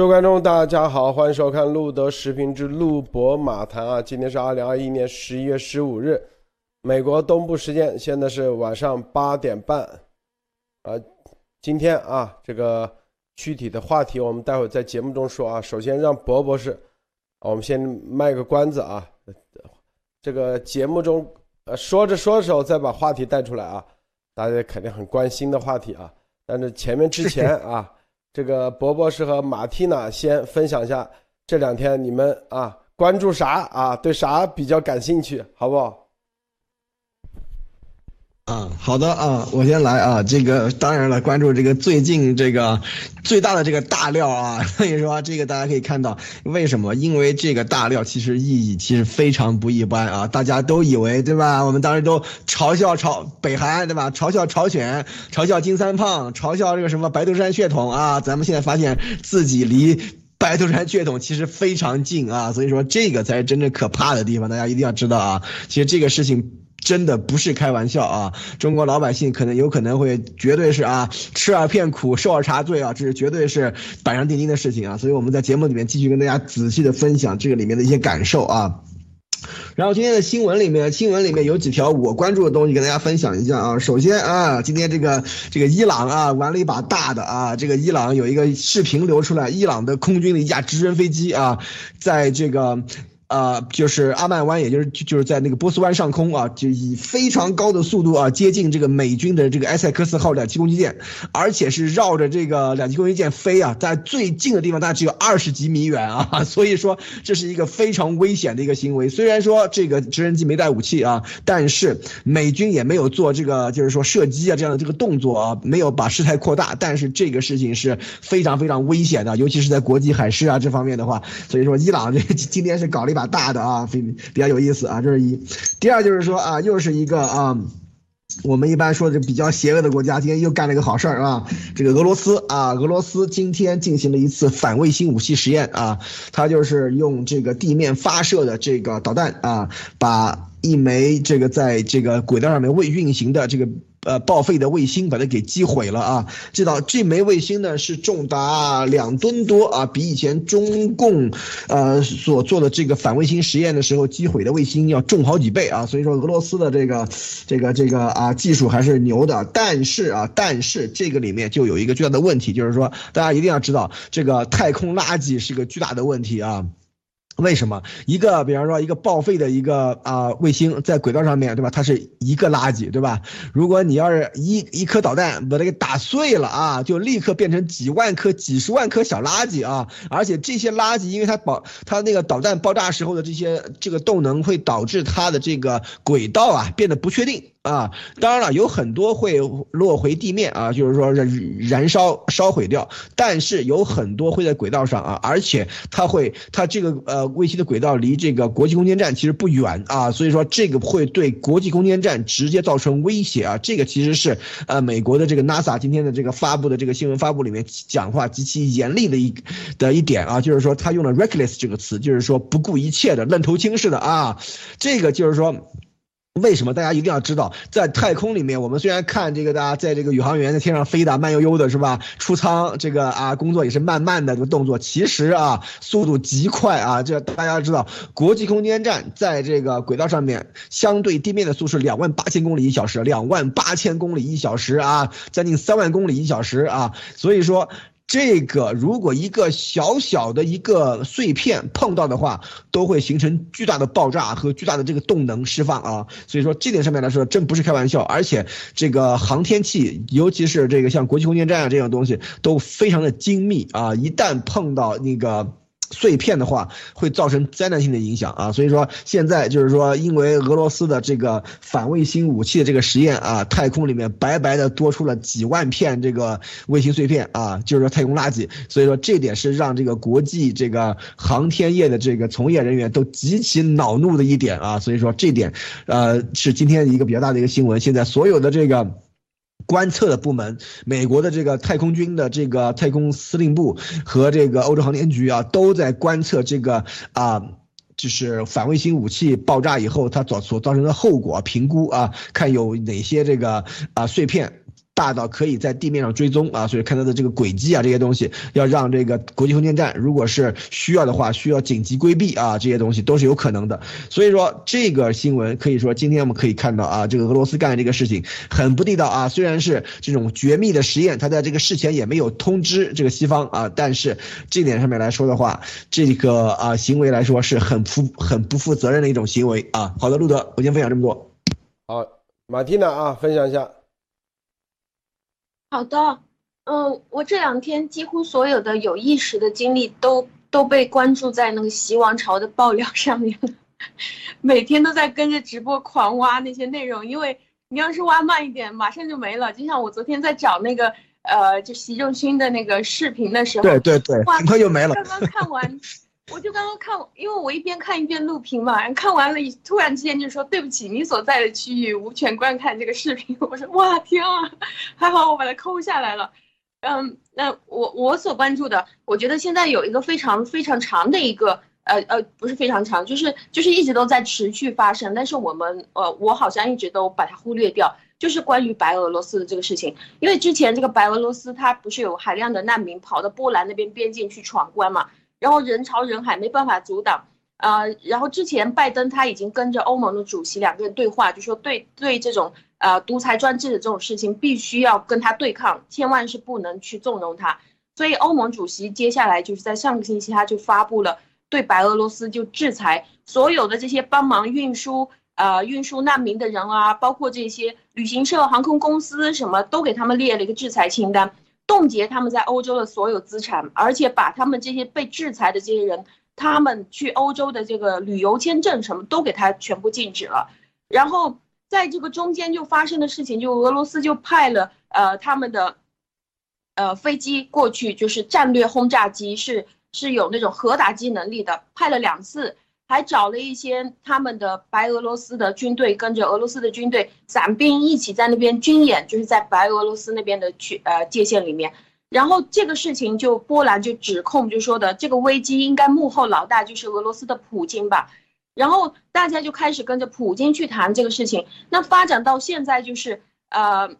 各位观众，大家好，欢迎收看路德视频之路博马谈啊！今天是二零二一年十一月十五日，美国东部时间现在是晚上八点半。啊，今天啊，这个具体的话题我们待会在节目中说啊。首先让博博士，我们先卖个关子啊。这个节目中，呃，说着说着再把话题带出来啊，大家肯定很关心的话题啊。但是前面之前啊。这个博博士和马蒂娜先分享一下这两天你们啊关注啥啊？对啥比较感兴趣，好不好？啊，好的啊，我先来啊。这个当然了，关注这个最近这个最大的这个大料啊，所以说这个大家可以看到，为什么？因为这个大料其实意义其实非常不一般啊。大家都以为对吧？我们当时都嘲笑朝北韩对吧？嘲笑朝鲜，嘲笑金三胖，嘲笑这个什么白头山血统啊。咱们现在发现自己离白头山血统其实非常近啊。所以说这个才是真正可怕的地方，大家一定要知道啊。其实这个事情。真的不是开玩笑啊！中国老百姓可能有可能会，绝对是啊，吃二片苦，受二茬罪啊，这是绝对是板上钉钉的事情啊！所以我们在节目里面继续跟大家仔细的分享这个里面的一些感受啊。然后今天的新闻里面，新闻里面有几条我关注的东西跟大家分享一下啊。首先啊，今天这个这个伊朗啊玩了一把大的啊，这个伊朗有一个视频流出来，伊朗的空军的一架直升飞机啊，在这个。呃，就是阿曼湾，也就是就是在那个波斯湾上空啊，就以非常高的速度啊接近这个美军的这个埃塞克斯号两栖攻击舰，而且是绕着这个两栖攻击舰飞啊，在最近的地方大概只有二十几米远啊，所以说这是一个非常危险的一个行为。虽然说这个直升机没带武器啊，但是美军也没有做这个就是说射击啊这样的这个动作啊，没有把事态扩大，但是这个事情是非常非常危险的，尤其是在国际海事啊这方面的话，所以说伊朗这今天是搞了一把。大的啊，比比较有意思啊，这是一。第二就是说啊，又是一个啊，我们一般说的比较邪恶的国家，今天又干了一个好事儿啊。这个俄罗斯啊，俄罗斯今天进行了一次反卫星武器实验啊，它就是用这个地面发射的这个导弹啊，把一枚这个在这个轨道上面未运行的这个。呃，报废的卫星把它给击毁了啊！知道这枚卫星呢是重达两吨多啊，比以前中共呃所做的这个反卫星实验的时候击毁的卫星要重好几倍啊！所以说俄罗斯的这个这个这个啊技术还是牛的，但是啊，但是这个里面就有一个巨大的问题，就是说大家一定要知道，这个太空垃圾是个巨大的问题啊。为什么一个，比方说一个报废的一个啊卫星在轨道上面对吧？它是一个垃圾对吧？如果你要是一一颗导弹把它给打碎了啊，就立刻变成几万颗、几十万颗小垃圾啊！而且这些垃圾，因为它保它那个导弹爆炸时候的这些这个动能，会导致它的这个轨道啊变得不确定。啊，当然了，有很多会落回地面啊，就是说燃燃烧烧毁掉，但是有很多会在轨道上啊，而且它会它这个呃卫星的轨道离这个国际空间站其实不远啊，所以说这个会对国际空间站直接造成威胁啊，这个其实是呃美国的这个 NASA 今天的这个发布的这个新闻发布里面讲话极其严厉的一的一点啊，就是说他用了 reckless 这个词，就是说不顾一切的愣头青似的啊，这个就是说。为什么大家一定要知道，在太空里面，我们虽然看这个大家在这个宇航员在天上飞的慢悠悠的，是吧？出舱这个啊工作也是慢慢的这个动作，其实啊速度极快啊！这大家知道，国际空间站在这个轨道上面，相对地面的速度是两万八千公里一小时，两万八千公里一小时啊，将近三万公里一小时啊，所以说。这个如果一个小小的一个碎片碰到的话，都会形成巨大的爆炸和巨大的这个动能释放啊，所以说这点上面来说真不是开玩笑，而且这个航天器，尤其是这个像国际空间站啊这样东西都非常的精密啊，一旦碰到那个。碎片的话会造成灾难性的影响啊，所以说现在就是说，因为俄罗斯的这个反卫星武器的这个实验啊，太空里面白白的多出了几万片这个卫星碎片啊，就是说太空垃圾，所以说这点是让这个国际这个航天业的这个从业人员都极其恼怒的一点啊，所以说这点，呃，是今天一个比较大的一个新闻，现在所有的这个。观测的部门，美国的这个太空军的这个太空司令部和这个欧洲航天局啊，都在观测这个啊，就是反卫星武器爆炸以后它造所造成的后果评估啊，看有哪些这个啊碎片。大到可以在地面上追踪啊，所以看它的这个轨迹啊这些东西，要让这个国际空间站如果是需要的话，需要紧急规避啊这些东西都是有可能的。所以说这个新闻可以说今天我们可以看到啊，这个俄罗斯干的这个事情很不地道啊，虽然是这种绝密的实验，他在这个事前也没有通知这个西方啊，但是这点上面来说的话，这个啊行为来说是很负很不负责任的一种行为啊。好的，路德，我先分享这么多。好，马蒂娜啊，分享一下。好的，嗯，我这两天几乎所有的有意识的精力都都被关注在那个习王朝的爆料上面了，每天都在跟着直播狂挖那些内容，因为你要是挖慢一点，马上就没了。就像我昨天在找那个呃，就习仲勋的那个视频的时候，对对对，很快就没了。刚刚看完。我就刚刚看，因为我一边看一边录屏嘛，然后看完了，突然之间就说对不起，你所在的区域无权观看这个视频。我说哇天啊，还好我把它抠下来了。嗯，那我我所关注的，我觉得现在有一个非常非常长的一个，呃呃，不是非常长，就是就是一直都在持续发生，但是我们呃我好像一直都把它忽略掉，就是关于白俄罗斯的这个事情，因为之前这个白俄罗斯它不是有海量的难民跑到波兰那边边境去闯关嘛？然后人潮人海没办法阻挡，呃，然后之前拜登他已经跟着欧盟的主席两个人对话，就说对对这种呃独裁专制的这种事情必须要跟他对抗，千万是不能去纵容他。所以欧盟主席接下来就是在上个星期他就发布了对白俄罗斯就制裁所有的这些帮忙运输呃运输难民的人啊，包括这些旅行社、航空公司什么都给他们列了一个制裁清单。冻结他们在欧洲的所有资产，而且把他们这些被制裁的这些人，他们去欧洲的这个旅游签证什么都给他全部禁止了。然后在这个中间就发生的事情，就俄罗斯就派了呃他们的呃飞机过去，就是战略轰炸机，是是有那种核打击能力的，派了两次。还找了一些他们的白俄罗斯的军队，跟着俄罗斯的军队散兵一起在那边军演，就是在白俄罗斯那边的区呃界限里面。然后这个事情就波兰就指控，就说的这个危机应该幕后老大就是俄罗斯的普京吧。然后大家就开始跟着普京去谈这个事情。那发展到现在就是呃，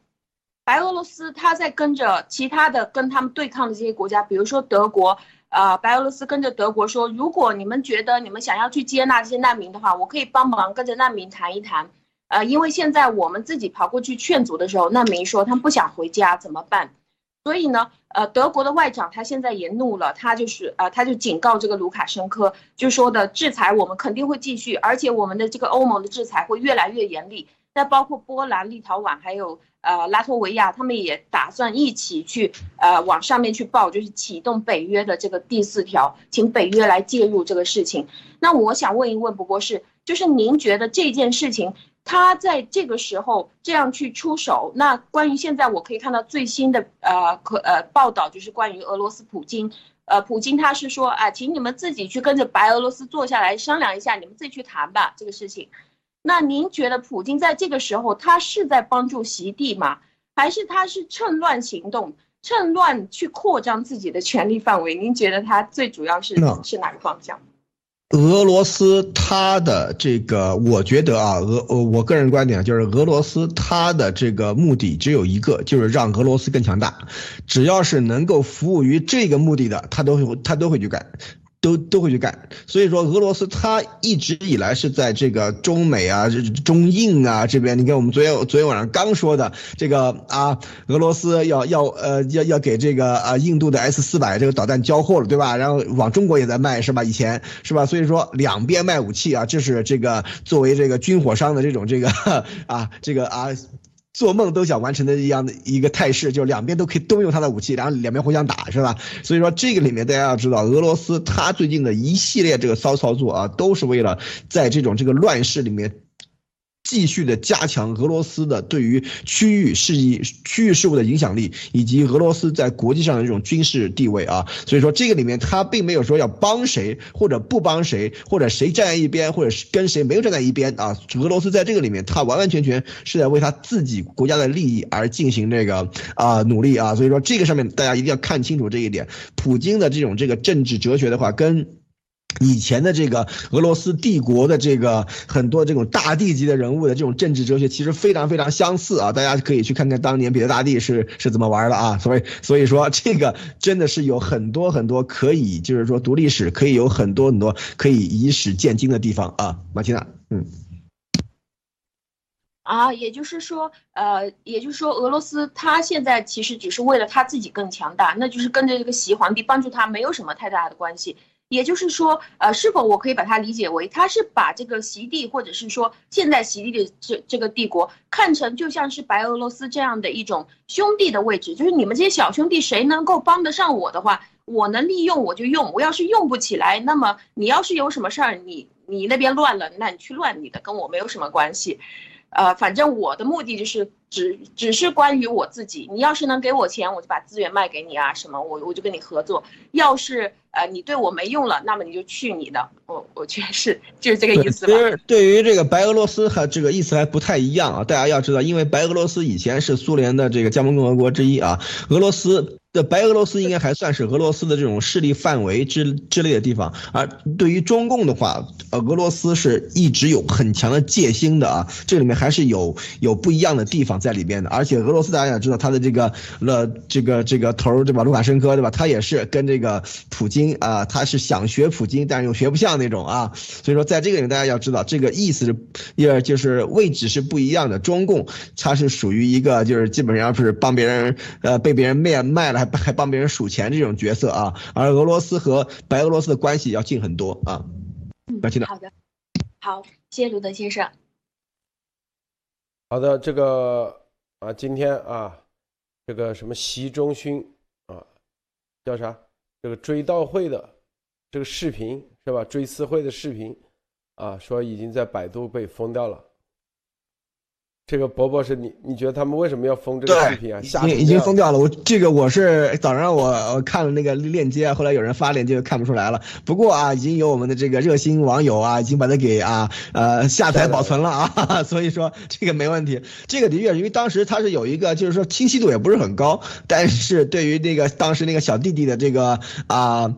白俄罗斯他在跟着其他的跟他们对抗的这些国家，比如说德国。啊，白俄罗斯跟着德国说，如果你们觉得你们想要去接纳这些难民的话，我可以帮忙跟着难民谈一谈。呃，因为现在我们自己跑过去劝阻的时候，难民说他们不想回家，怎么办？所以呢，呃，德国的外长他现在也怒了，他就是呃，他就警告这个卢卡申科，就说的制裁我们肯定会继续，而且我们的这个欧盟的制裁会越来越严厉。那包括波兰、立陶宛还有。呃，拉脱维亚他们也打算一起去，呃，往上面去报，就是启动北约的这个第四条，请北约来介入这个事情。那我想问一问，不过是，就是您觉得这件事情，他在这个时候这样去出手，那关于现在我可以看到最新的呃可呃报道，就是关于俄罗斯普京，呃，普京他是说，啊，请你们自己去跟着白俄罗斯坐下来商量一下，你们自己去谈吧，这个事情。那您觉得普京在这个时候他是在帮助习地吗？还是他是趁乱行动，趁乱去扩张自己的权力范围？您觉得他最主要是是哪个方向？俄罗斯他的这个，我觉得啊，俄呃，我个人观点就是俄罗斯他的这个目的只有一个，就是让俄罗斯更强大。只要是能够服务于这个目的的，他都会他都会去干。都都会去干，所以说俄罗斯它一直以来是在这个中美啊、中印啊这边。你看我们昨天昨天晚上刚说的这个啊，俄罗斯要要呃要要给这个啊印度的 S 四百这个导弹交货了，对吧？然后往中国也在卖，是吧？以前是吧？所以说两边卖武器啊，这是这个作为这个军火商的这种这个啊这个啊。做梦都想完成的一样的一个态势，就是两边都可以动用他的武器，然后两边互相打，是吧？所以说这个里面大家要知道，俄罗斯他最近的一系列这个骚操作啊，都是为了在这种这个乱世里面。继续的加强俄罗斯的对于区域事宜、区域事务的影响力，以及俄罗斯在国际上的这种军事地位啊，所以说这个里面他并没有说要帮谁或者不帮谁，或者谁站在一边，或者是跟谁没有站在一边啊。俄罗斯在这个里面，他完完全全是在为他自己国家的利益而进行这个啊努力啊。所以说这个上面大家一定要看清楚这一点。普京的这种这个政治哲学的话，跟。以前的这个俄罗斯帝国的这个很多这种大帝级的人物的这种政治哲学，其实非常非常相似啊！大家可以去看看当年彼得大帝是是怎么玩的啊！所以所以说这个真的是有很多很多可以，就是说读历史可以有很多很多可以以史鉴今的地方啊！马奇娜，嗯。啊，也就是说，呃，也就是说，俄罗斯他现在其实只是为了他自己更强大，那就是跟着这个习皇帝帮助他没有什么太大的关系。也就是说，呃，是否我可以把它理解为，他是把这个席地，或者是说现在席地的这这个帝国，看成就像是白俄罗斯这样的一种兄弟的位置，就是你们这些小兄弟谁能够帮得上我的话，我能利用我就用，我要是用不起来，那么你要是有什么事儿，你你那边乱了，那你去乱你的，跟我没有什么关系。呃，反正我的目的就是只只是关于我自己。你要是能给我钱，我就把资源卖给你啊，什么我我就跟你合作。要是呃你对我没用了，那么你就去你的。我我觉得是就是这个意思吧。其实对于这个白俄罗斯和这个意思还不太一样啊。大家要知道，因为白俄罗斯以前是苏联的这个加盟共和国之一啊，俄罗斯。的白俄罗斯应该还算是俄罗斯的这种势力范围之之类的地方，而对于中共的话，呃，俄罗斯是一直有很强的戒心的啊，这里面还是有有不一样的地方在里边的。而且俄罗斯大家也知道，他的这个了这个这个头对吧，卢卡申科对吧，他也是跟这个普京啊，他是想学普京，但是又学不像那种啊。所以说，在这个里面大家要知道，这个意思是，也就是位置是不一样的。中共它是属于一个就是基本上是帮别人呃被别人卖卖了。还还帮别人数钱这种角色啊，而俄罗斯和白俄罗斯的关系要近很多啊。嗯，好的，好，谢谢卢德先生。好的，这个啊，今天啊，这个什么习中勋啊，叫啥？这个追悼会的这个视频是吧？追思会的视频啊，说已经在百度被封掉了。这个伯伯是你，你觉得他们为什么要封这个视频啊？已已经封掉了。我这个我是早上我我看了那个链接，后来有人发链接就看不出来了。不过啊，已经有我们的这个热心网友啊，已经把它给啊呃下载保存了啊，所以说这个没问题。这个的确，因为当时它是有一个，就是说清晰度也不是很高，但是对于那个当时那个小弟弟的这个啊。呃，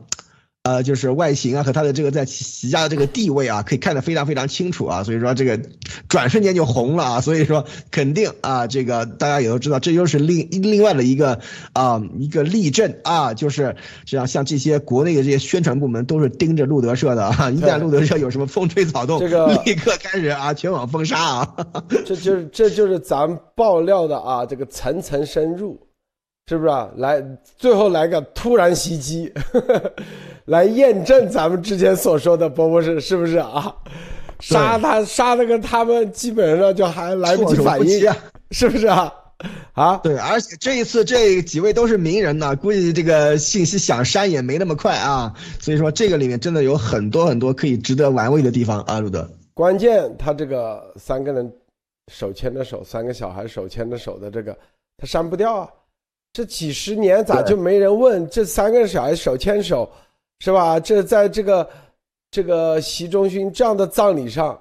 就是外形啊和他的这个在齐家的这个地位啊，可以看得非常非常清楚啊，所以说这个转瞬间就红了啊，所以说肯定啊，这个大家也都知道，这就是另另外的一个啊一个例证啊，就是实际上像这些国内的这些宣传部门都是盯着路德社的啊，一旦路德社有什么风吹草动，这个立刻开始啊全网封杀啊，这就是这就是咱爆料的啊，这个层层深入。是不是啊？来，最后来个突然袭击，呵 呵来验证咱们之前所说的波波是是不是啊？杀他，杀的个他们基本上就还来不及反应，是不是啊？啊，对，而且这一次这几位都是名人呢，估计这个信息想删也没那么快啊。所以说这个里面真的有很多很多可以值得玩味的地方啊，路德。关键他这个三个人手牵着手，三个小孩手牵着手的这个，他删不掉啊。这几十年咋就没人问这三个小孩手牵手，是吧？这在这个这个习仲勋这样的葬礼上，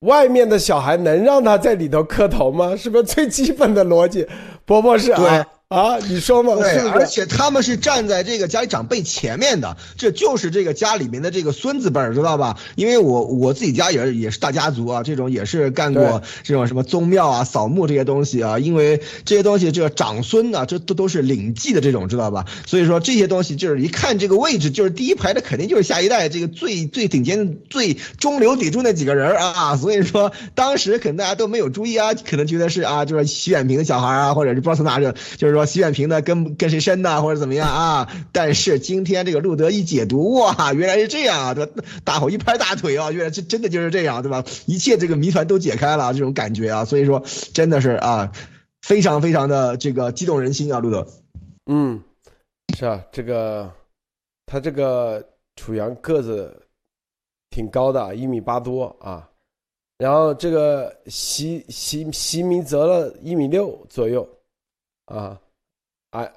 外面的小孩能让他在里头磕头吗？是不是最基本的逻辑？伯伯是啊。啊，你说嘛？对，而且他们是站在这个家里长辈前面的，这就是这个家里面的这个孙子辈儿，知道吧？因为我我自己家也是也是大家族啊，这种也是干过这种什么宗庙啊、扫墓这些东西啊。因为这些东西，这个长孙呢，这都都是领祭的这种，知道吧？所以说这些东西就是一看这个位置，就是第一排的肯定就是下一代这个最最顶尖、最中流砥柱那几个人啊。所以说当时可能大家都没有注意啊，可能觉得是啊，就是徐远平的小孩啊，或者是不知道从哪这，就是说。习远平呢，跟跟谁生的，或者怎么样啊？但是今天这个路德一解读，哇，原来是这样啊！这大伙一拍大腿啊，原来这真的就是这样，对吧？一切这个谜团都解开了，这种感觉啊，所以说真的是啊，非常非常的这个激动人心啊，路德。嗯，是啊，这个他这个楚阳个子挺高的，一米八多啊，然后这个习习习明泽了一米六左右。啊，矮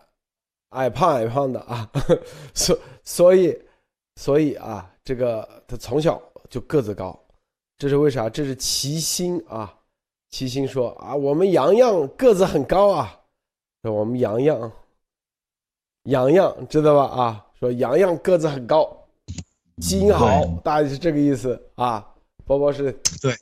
矮胖矮胖的啊，所所以所以啊，这个他从小就个子高，这是为啥？这是齐心啊，齐心说啊，我们洋洋个子很高啊，说我们洋洋洋洋知道吧？啊，说洋洋个子很高，基因好，大概是这个意思啊。包包是对，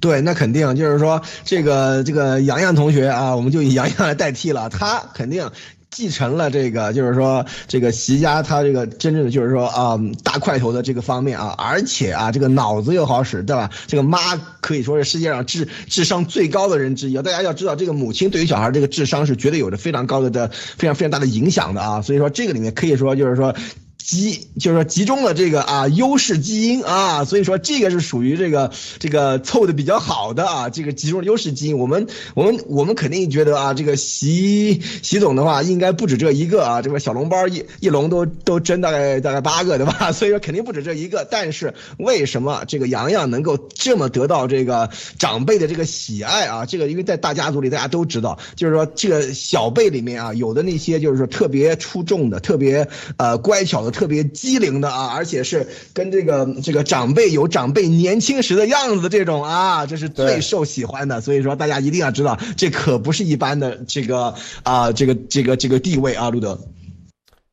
对，那肯定就是说这个这个洋洋同学啊，我们就以洋洋来代替了，他肯定。继承了这个，就是说这个习家他这个真正的就是说啊大块头的这个方面啊，而且啊这个脑子又好使，对吧？这个妈可以说是世界上智智商最高的人之一。大家要知道，这个母亲对于小孩这个智商是绝对有着非常高的的非常非常大的影响的啊。所以说这个里面可以说就是说。集就是说集中了这个啊优势基因啊，所以说这个是属于这个这个凑的比较好的啊，这个集中优势基因。我们我们我们肯定觉得啊，这个习习总的话应该不止这一个啊，这个小笼包一一笼都都蒸大概大概八个对吧？所以说肯定不止这一个。但是为什么这个洋洋能够这么得到这个长辈的这个喜爱啊？这个因为在大家族里大家都知道，就是说这个小辈里面啊，有的那些就是说特别出众的、特别呃乖巧。特别机灵的啊，而且是跟这个这个长辈有长辈年轻时的样子，这种啊，这是最受喜欢的。所以说，大家一定要知道，这可不是一般的这个啊，这个这个这个地位啊，路德。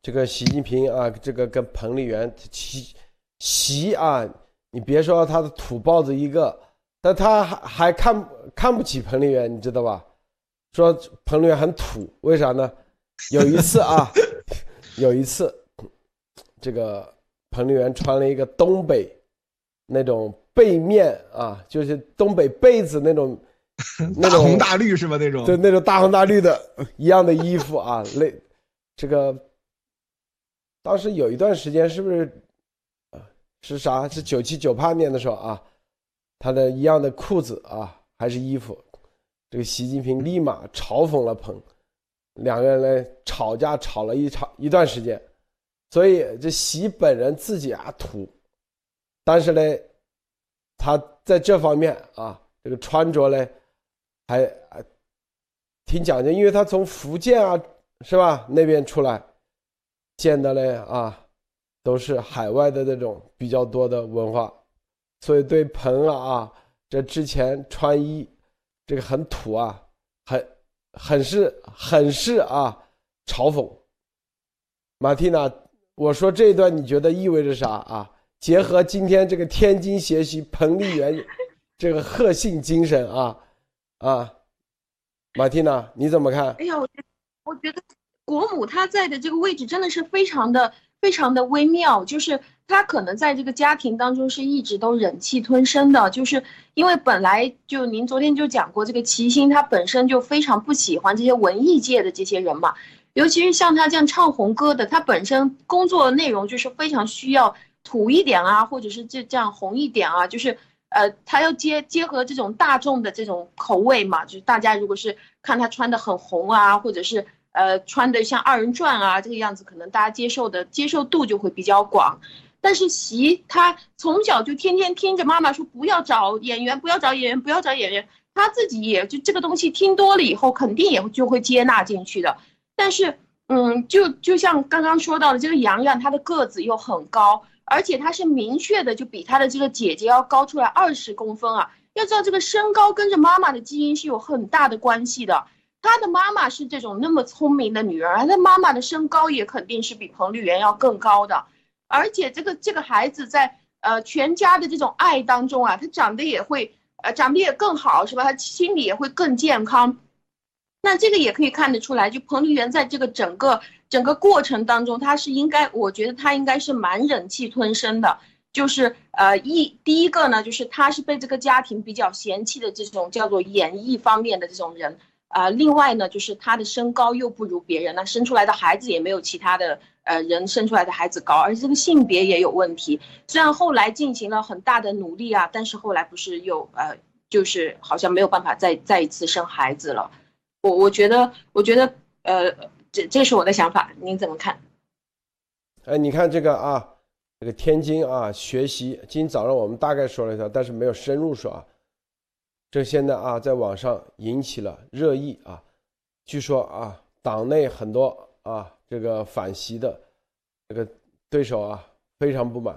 这个习近平啊，这个跟彭丽媛习习啊，你别说他的土包子一个，但他还还看看不起彭丽媛，你知道吧？说彭丽媛很土，为啥呢？有一次啊，有一次。这个彭丽媛穿了一个东北那种背面啊，就是东北被子那种，大红大绿是吧？那种对，那种大红大绿的 一样的衣服啊，那这个当时有一段时间是不是啊？是啥？是九七九八年的时候啊，他的一样的裤子啊，还是衣服？这个习近平立马嘲讽了彭，两个人呢吵架吵了一场一段时间。所以这习本人自己啊土，但是呢，他在这方面啊，这个穿着呢，还啊挺讲究，因为他从福建啊是吧那边出来，见的呢啊，都是海外的那种比较多的文化，所以对彭啊啊这之前穿衣这个很土啊，很很是很是啊嘲讽，马蒂娜。我说这一段你觉得意味着啥啊？结合今天这个天津学习彭丽媛这个贺信精神啊啊，马蒂娜你怎么看？哎呀，我觉我觉得国母她在的这个位置真的是非常的非常的微妙，就是她可能在这个家庭当中是一直都忍气吞声的，就是因为本来就您昨天就讲过，这个齐心他本身就非常不喜欢这些文艺界的这些人嘛。尤其是像他这样唱红歌的，他本身工作内容就是非常需要土一点啊，或者是这这样红一点啊，就是呃，他要结结合这种大众的这种口味嘛，就是大家如果是看他穿的很红啊，或者是呃穿的像二人转啊这个样子，可能大家接受的接受度就会比较广。但是习他从小就天天听着妈妈说不要找演员，不要找演员，不要找演员，他自己也就这个东西听多了以后，肯定也就会接纳进去的。但是，嗯，就就像刚刚说到的，这个洋洋，他的个子又很高，而且他是明确的，就比他的这个姐姐要高出来二十公分啊。要知道，这个身高跟着妈妈的基因是有很大的关系的。他的妈妈是这种那么聪明的女儿，他妈妈的身高也肯定是比彭丽媛要更高的。而且，这个这个孩子在呃全家的这种爱当中啊，他长得也会呃长得也更好，是吧？他心理也会更健康。那这个也可以看得出来，就彭丽媛在这个整个整个过程当中，她是应该，我觉得她应该是蛮忍气吞声的。就是呃一第一个呢，就是她是被这个家庭比较嫌弃的这种叫做演艺方面的这种人啊。另外呢，就是她的身高又不如别人，那生出来的孩子也没有其他的呃人生出来的孩子高，而且这个性别也有问题。虽然后来进行了很大的努力啊，但是后来不是又呃就是好像没有办法再再一次生孩子了。我我觉得，我觉得，呃，这这是我的想法，您怎么看？哎，你看这个啊，这个天津啊，学习今天早上我们大概说了一下，但是没有深入说啊。这现在啊，在网上引起了热议啊。据说啊，党内很多啊，这个反习的这个对手啊，非常不满。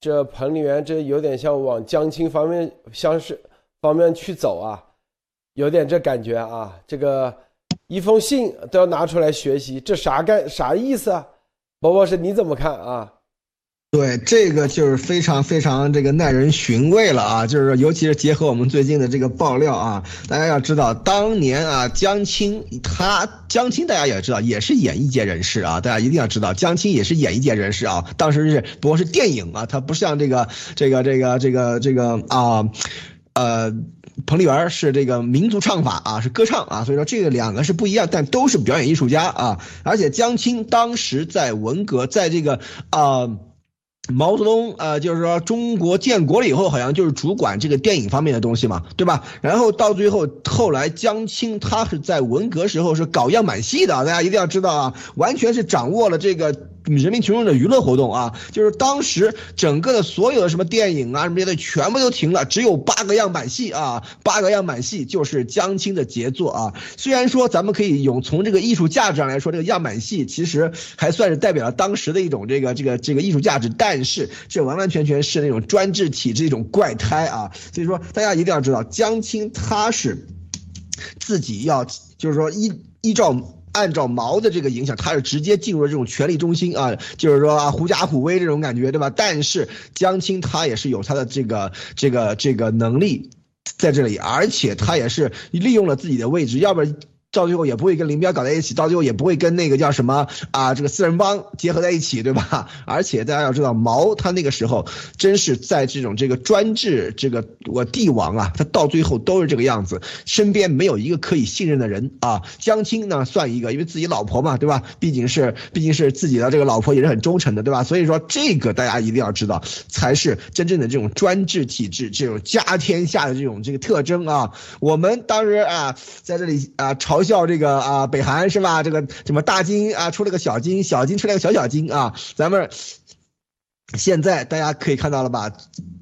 这彭丽媛这有点像往江青方面相是方面去走啊。有点这感觉啊，这个一封信都要拿出来学习，这啥干啥意思啊？伯伯是你怎么看啊？对，这个就是非常非常这个耐人寻味了啊！就是尤其是结合我们最近的这个爆料啊，大家要知道，当年啊，江青他江青大家也知道，也是演艺界人士啊，大家一定要知道，江青也是演艺界人士啊。当时是不过是电影啊，他不像这个这个这个这个这个啊，呃，彭丽媛是这个民族唱法啊，是歌唱啊，所以说这个两个是不一样，但都是表演艺术家啊。而且江青当时在文革，在这个啊。毛泽东，呃，就是说中国建国了以后，好像就是主管这个电影方面的东西嘛，对吧？然后到最后，后来江青他是在文革时候是搞样板戏的，大家一定要知道啊，完全是掌握了这个。人民群众的娱乐活动啊，就是当时整个的所有的什么电影啊什么的全部都停了，只有八个样板戏啊，八个样板戏就是江青的杰作啊。虽然说咱们可以用从这个艺术价值上来说，这个样板戏其实还算是代表了当时的一种这个这个这个艺术价值，但是这完完全全是那种专制体制一种怪胎啊。所以说大家一定要知道，江青他是自己要就是说依依照。按照毛的这个影响，他是直接进入了这种权力中心啊，就是说狐假虎威这种感觉，对吧？但是江青他也是有他的这个这个这个能力在这里，而且他也是利用了自己的位置，要不然。到最后也不会跟林彪搞在一起，到最后也不会跟那个叫什么啊，这个四人帮结合在一起，对吧？而且大家要知道，毛他那个时候真是在这种这个专制，这个我帝王啊，他到最后都是这个样子，身边没有一个可以信任的人啊。江青呢算一个，因为自己老婆嘛，对吧？毕竟是毕竟是自己的这个老婆也是很忠诚的，对吧？所以说这个大家一定要知道，才是真正的这种专制体制，这种家天下的这种这个特征啊。我们当时啊在这里啊朝。嘲笑这个啊，北韩是吧？这个什么大金啊，出了个小金，小金出来个小小金啊，咱们。现在大家可以看到了吧，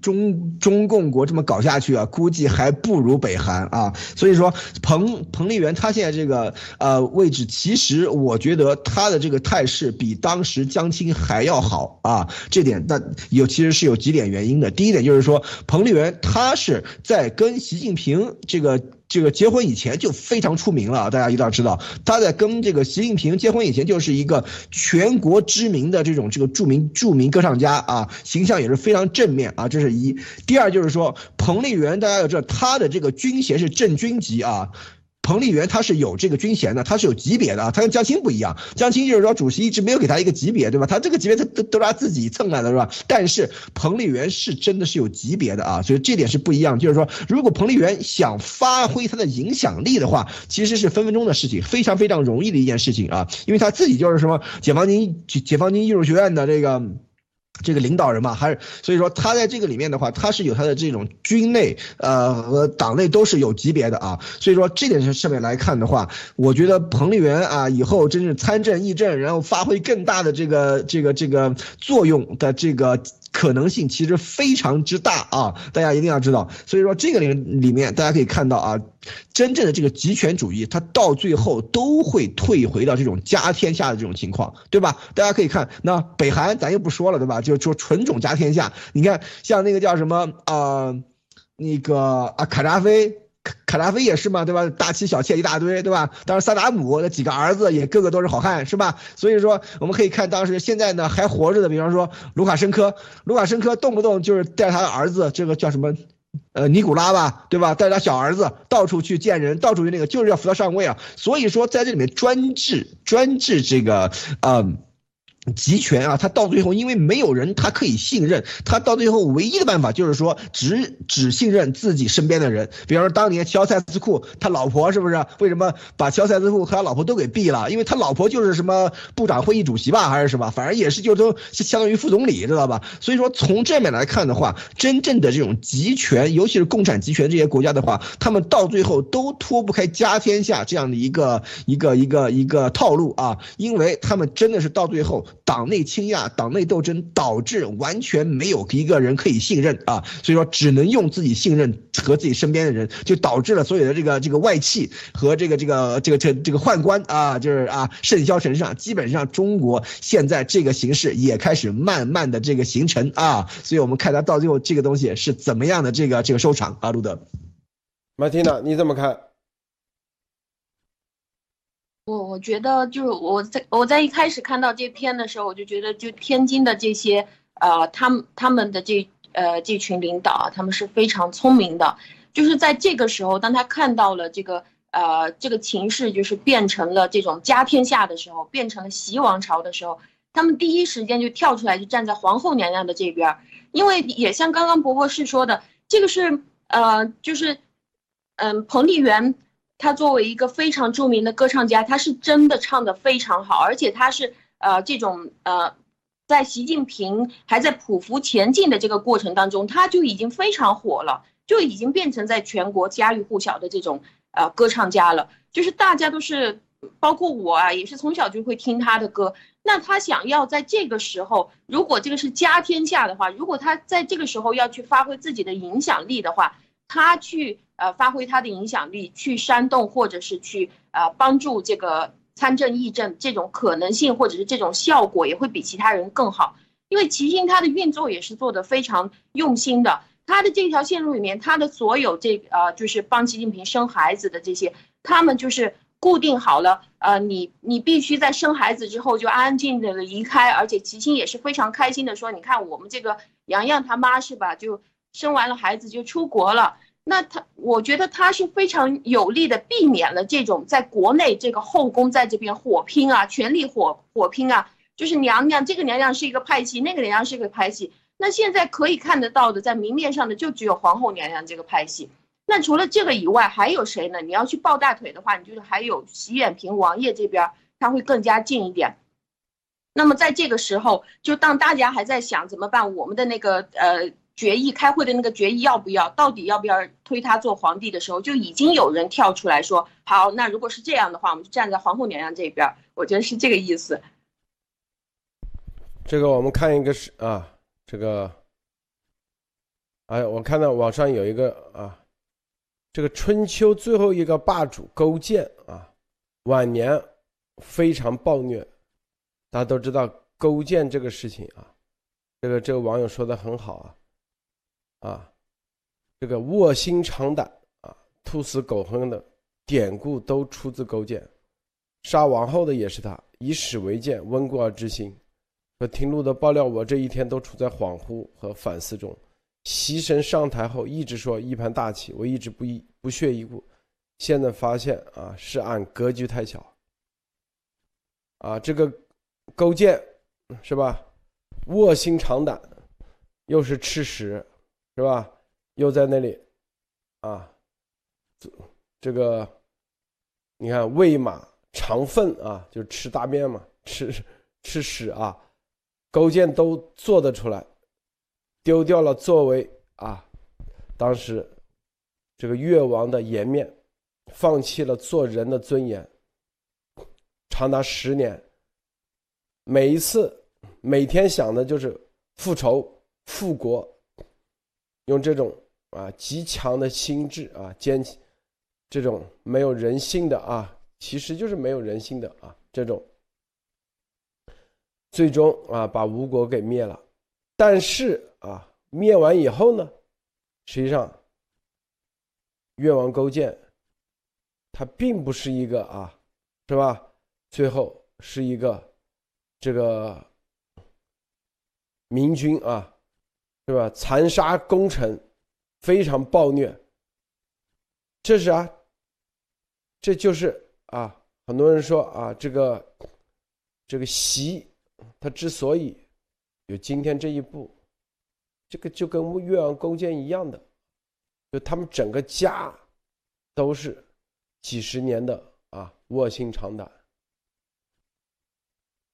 中中共国这么搞下去啊，估计还不如北韩啊。所以说，彭彭丽媛她现在这个呃位置，其实我觉得她的这个态势比当时江青还要好啊。这点那有其实是有几点原因的。第一点就是说，彭丽媛她是在跟习近平这个这个结婚以前就非常出名了，大家一定要知道，他在跟这个习近平结婚以前就是一个全国知名的这种这个著名著名歌唱家。啊，形象也是非常正面啊，这是一。第二就是说，彭丽媛，大家要知道，她的这个军衔是正军级啊。彭丽媛她是有这个军衔的，她是有级别的，她跟江青不一样。江青就是说，主席一直没有给她一个级别，对吧？她这个级别，她都都是她自己蹭来的，是吧？但是彭丽媛是真的是有级别的啊，所以这点是不一样。就是说，如果彭丽媛想发挥她的影响力的话，其实是分分钟的事情，非常非常容易的一件事情啊，因为她自己就是什么解放军解放军艺术学院的这个。这个领导人嘛，还是所以说他在这个里面的话，他是有他的这种军内呃和党内都是有级别的啊，所以说这点上面来看的话，我觉得彭丽媛啊以后真是参政议政，然后发挥更大的这个这个这个作用的这个。可能性其实非常之大啊！大家一定要知道，所以说这个里里面大家可以看到啊，真正的这个极权主义，它到最后都会退回到这种家天下的这种情况，对吧？大家可以看，那北韩咱就不说了，对吧？就说纯种家天下，你看像那个叫什么啊，那个啊卡扎菲。卡扎菲也是嘛，对吧？大妻小妾一大堆，对吧？当然萨达姆那几个儿子也个个都是好汉，是吧？所以说我们可以看当时现在呢还活着的，比方说卢卡申科，卢卡申科动不动就是带他的儿子，这个叫什么，呃尼古拉吧，对吧？带着他小儿子到处去见人，到处去那个就是要扶他上位啊。所以说在这里面专制专制这个嗯。集权啊，他到最后因为没有人他可以信任，他到最后唯一的办法就是说只只信任自己身边的人。比方说当年乔塞斯库他老婆是不是？为什么把乔塞斯库和他老婆都给毙了？因为他老婆就是什么部长会议主席吧，还是什么？反正也是就都相当于副总理，知道吧？所以说从这面来看的话，真正的这种集权，尤其是共产集权这些国家的话，他们到最后都脱不开家天下这样的一个一个一个一个套路啊，因为他们真的是到最后。党内倾轧，党内斗争导致完全没有一个人可以信任啊，所以说只能用自己信任和自己身边的人，就导致了所有的这个这个外戚和这个这个这个这这个宦官啊，就是啊甚嚣尘上。基本上中国现在这个形势也开始慢慢的这个形成啊，所以我们看他到最后这个东西是怎么样的这个这个收场啊，路德，马蒂娜你怎么看？我我觉得就是我在我在一开始看到这篇的时候，我就觉得就天津的这些呃，他们他们的这呃这群领导啊，他们是非常聪明的，就是在这个时候，当他看到了这个呃这个情势就是变成了这种家天下的时候，变成了习王朝的时候，他们第一时间就跳出来，就站在皇后娘娘的这边，因为也像刚刚伯伯是说的，这个是呃就是嗯彭丽媛。他作为一个非常著名的歌唱家，他是真的唱得非常好，而且他是呃这种呃，在习近平还在匍匐前进的这个过程当中，他就已经非常火了，就已经变成在全国家喻户晓的这种呃歌唱家了。就是大家都是，包括我啊，也是从小就会听他的歌。那他想要在这个时候，如果这个是家天下的话，如果他在这个时候要去发挥自己的影响力的话，他去。呃，发挥他的影响力，去煽动或者是去呃帮助这个参政议政，这种可能性或者是这种效果也会比其他人更好。因为齐星他的运作也是做的非常用心的，他的这条线路里面，他的所有这呃就是帮习近平生孩子的这些，他们就是固定好了，呃，你你必须在生孩子之后就安安静静的离开，而且齐星也是非常开心的说，你看我们这个洋洋他妈是吧，就生完了孩子就出国了。那他，我觉得他是非常有力的，避免了这种在国内这个后宫在这边火拼啊，权力火火拼啊，就是娘娘这个娘娘是一个派系，那个娘娘是一个派系。那现在可以看得到的，在明面上的就只有皇后娘娘这个派系。那除了这个以外，还有谁呢？你要去抱大腿的话，你就是还有习远平王爷这边，他会更加近一点。那么在这个时候，就当大家还在想怎么办，我们的那个呃。决议开会的那个决议要不要，到底要不要推他做皇帝的时候，就已经有人跳出来说：“好，那如果是这样的话，我们就站在皇后娘娘这边。”我觉得是这个意思。这个我们看一个是啊，这个，哎，我看到网上有一个啊，这个春秋最后一个霸主勾践啊，晚年非常暴虐，大家都知道勾践这个事情啊，这个这个网友说的很好啊。啊，这个卧薪尝胆啊，兔死狗烹的典故都出自勾践，杀王后的也是他，以史为鉴，温故而知新。和听路的爆料，我这一天都处在恍惚和反思中。习神上台后一直说一盘大棋，我一直不一不屑一顾，现在发现啊，是俺格局太小。啊，这个勾践是吧？卧薪尝胆，又是吃屎。是吧？又在那里，啊，这这个，你看喂马尝粪啊，就吃大便嘛，吃吃屎啊，勾践都做得出来，丢掉了作为啊，当时这个越王的颜面，放弃了做人的尊严，长达十年，每一次每天想的就是复仇复国。用这种啊极强的心智啊坚，这种没有人性的啊，其实就是没有人性的啊这种，最终啊把吴国给灭了。但是啊灭完以后呢，实际上越王勾践他并不是一个啊，是吧？最后是一个这个明君啊。是吧？残杀功臣，非常暴虐。这是啊，这就是啊。很多人说啊，这个这个习，他之所以有今天这一步，这个就跟越王勾践一样的，就他们整个家都是几十年的啊卧薪尝胆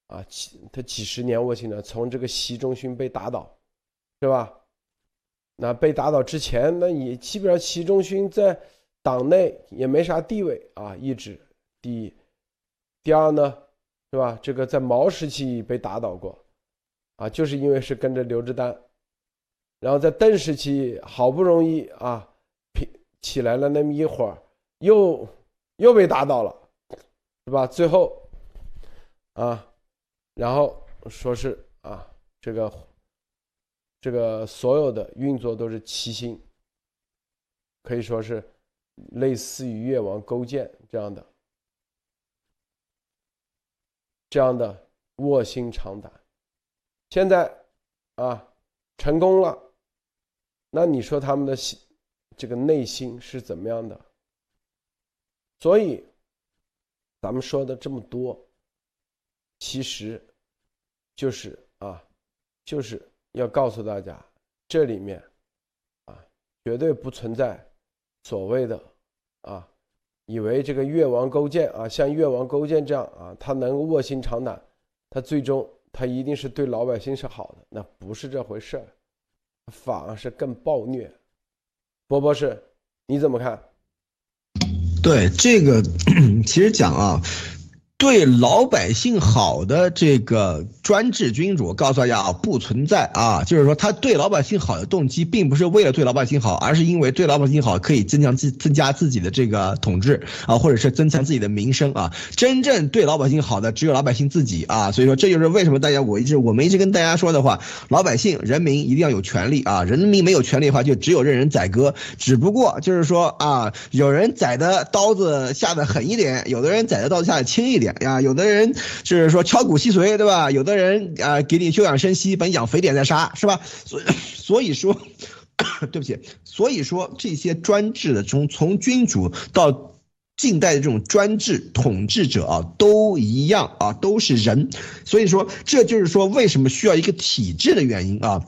啊，几他几十年卧薪的，从这个习仲勋被打倒。是吧？那被打倒之前，那你基本上习仲勋在党内也没啥地位啊，一直第一。第二呢，是吧？这个在毛时期被打倒过，啊，就是因为是跟着刘志丹。然后在邓时期好不容易啊，起起来了那么一会儿，又又被打倒了，是吧？最后啊，然后说是啊，这个。这个所有的运作都是齐心，可以说是类似于越王勾践这样的、这样的卧薪尝胆。现在啊成功了，那你说他们的心这个内心是怎么样的？所以咱们说的这么多，其实就是啊，就是要告诉大家，这里面啊绝对不存在所谓的啊。以为这个越王勾践啊，像越王勾践这样啊，他能卧薪尝胆，他最终他一定是对老百姓是好的，那不是这回事儿，反而是更暴虐。波波是，你怎么看？对这个，其实讲啊。对老百姓好的这个专制君主，告诉大家啊，不存在啊，就是说他对老百姓好的动机，并不是为了对老百姓好，而是因为对老百姓好可以增强自增加自己的这个统治啊，或者是增强自己的名声啊。真正对老百姓好的只有老百姓自己啊，所以说这就是为什么大家我一直我们一直跟大家说的话，老百姓人民一定要有权利啊，人民没有权利的话，就只有任人宰割。只不过就是说啊，有人宰的刀子下的狠一点，有的人宰的刀子下的轻一点。呀，有的人就是说敲骨吸髓，对吧？有的人啊，给你休养生息，把你养肥点再杀，是吧？所以，所以说，对不起，所以说这些专制的，从从君主到近代的这种专制统治者啊，都一样啊，都是人。所以说，这就是说为什么需要一个体制的原因啊。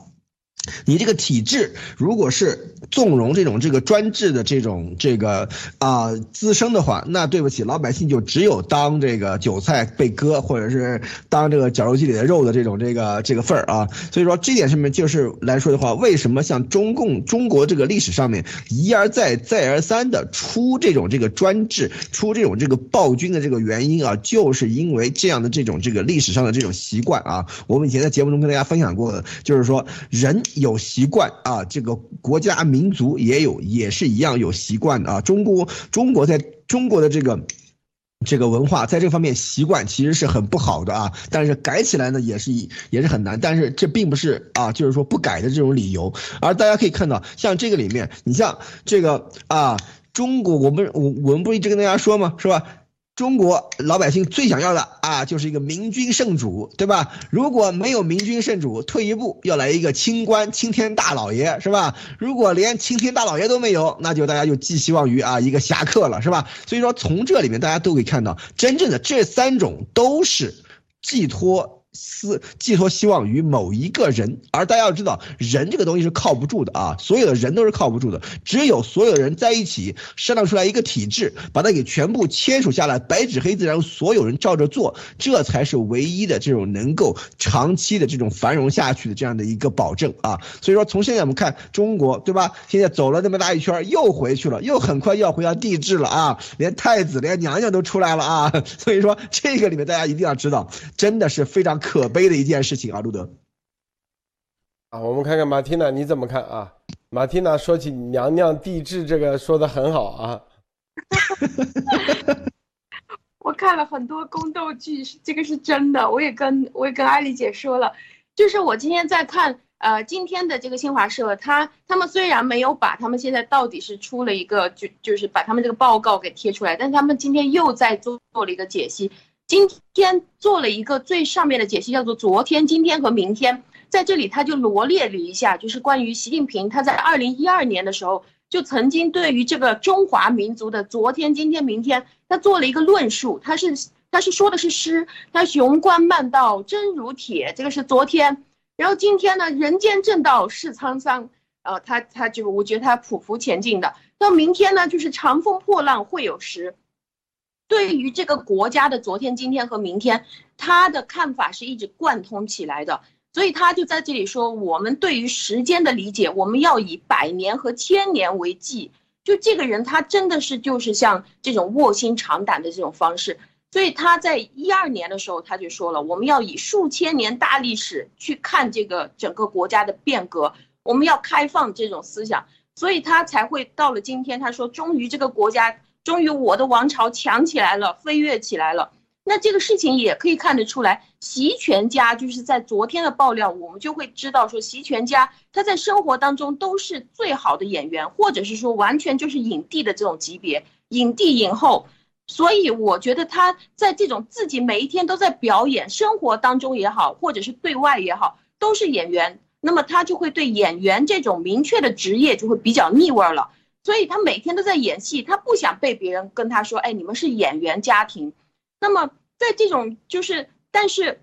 你这个体制如果是纵容这种这个专制的这种这个啊滋生的话，那对不起，老百姓就只有当这个韭菜被割，或者是当这个绞肉机里的肉的这种这个这个份儿啊。所以说这点上面就是来说的话，为什么像中共中国这个历史上面一而再再而三的出这种这个专制，出这种这个暴君的这个原因啊，就是因为这样的这种这个历史上的这种习惯啊。我们以前在节目中跟大家分享过的，就是说人。有习惯啊，这个国家民族也有，也是一样有习惯的啊。中国中国在中国的这个这个文化，在这方面习惯其实是很不好的啊。但是改起来呢，也是也是很难。但是这并不是啊，就是说不改的这种理由。而大家可以看到，像这个里面，你像这个啊，中国，我们我我们不一直跟大家说吗？是吧？中国老百姓最想要的啊，就是一个明君圣主，对吧？如果没有明君圣主，退一步要来一个清官、青天大老爷，是吧？如果连青天大老爷都没有，那就大家就寄希望于啊一个侠客了，是吧？所以说从这里面大家都可以看到，真正的这三种都是寄托。思寄托希望于某一个人，而大家要知道，人这个东西是靠不住的啊！所有的人都是靠不住的，只有所有人在一起商量出来一个体制，把它给全部签署下来，白纸黑字，然后所有人照着做，这才是唯一的这种能够长期的这种繁荣下去的这样的一个保证啊！所以说，从现在我们看中国，对吧？现在走了那么大一圈，又回去了，又很快又要回到帝制了啊！连太子、连娘娘都出来了啊！所以说，这个里面大家一定要知道，真的是非常。可悲的一件事情啊，路德。啊，我们看看马蒂娜你怎么看啊？马蒂娜说起娘娘帝制这个说的很好啊。我看了很多宫斗剧，这个是真的。我也跟我也跟艾丽姐说了，就是我今天在看呃今天的这个新华社，他他们虽然没有把他们现在到底是出了一个就就是把他们这个报告给贴出来，但他们今天又在做做了一个解析。今天做了一个最上面的解析，叫做昨天、今天和明天。在这里，他就罗列了一下，就是关于习近平他在二零一二年的时候，就曾经对于这个中华民族的昨天、今天、明天，他做了一个论述。他是他是说的是诗，他雄关漫道真如铁，这个是昨天。然后今天呢，人间正道是沧桑，呃，他他就我觉得他匍匐前进的。到明天呢，就是长风破浪会有时。对于这个国家的昨天、今天和明天，他的看法是一直贯通起来的。所以他就在这里说，我们对于时间的理解，我们要以百年和千年为计。就这个人，他真的是就是像这种卧薪尝胆的这种方式。所以他在一二年的时候，他就说了，我们要以数千年大历史去看这个整个国家的变革，我们要开放这种思想。所以他才会到了今天，他说，终于这个国家。终于，我的王朝强起来了，飞跃起来了。那这个事情也可以看得出来，习全家就是在昨天的爆料，我们就会知道说，习全家他在生活当中都是最好的演员，或者是说完全就是影帝的这种级别，影帝影后。所以我觉得他在这种自己每一天都在表演，生活当中也好，或者是对外也好，都是演员。那么他就会对演员这种明确的职业就会比较腻味了。所以他每天都在演戏，他不想被别人跟他说，哎，你们是演员家庭。那么在这种就是，但是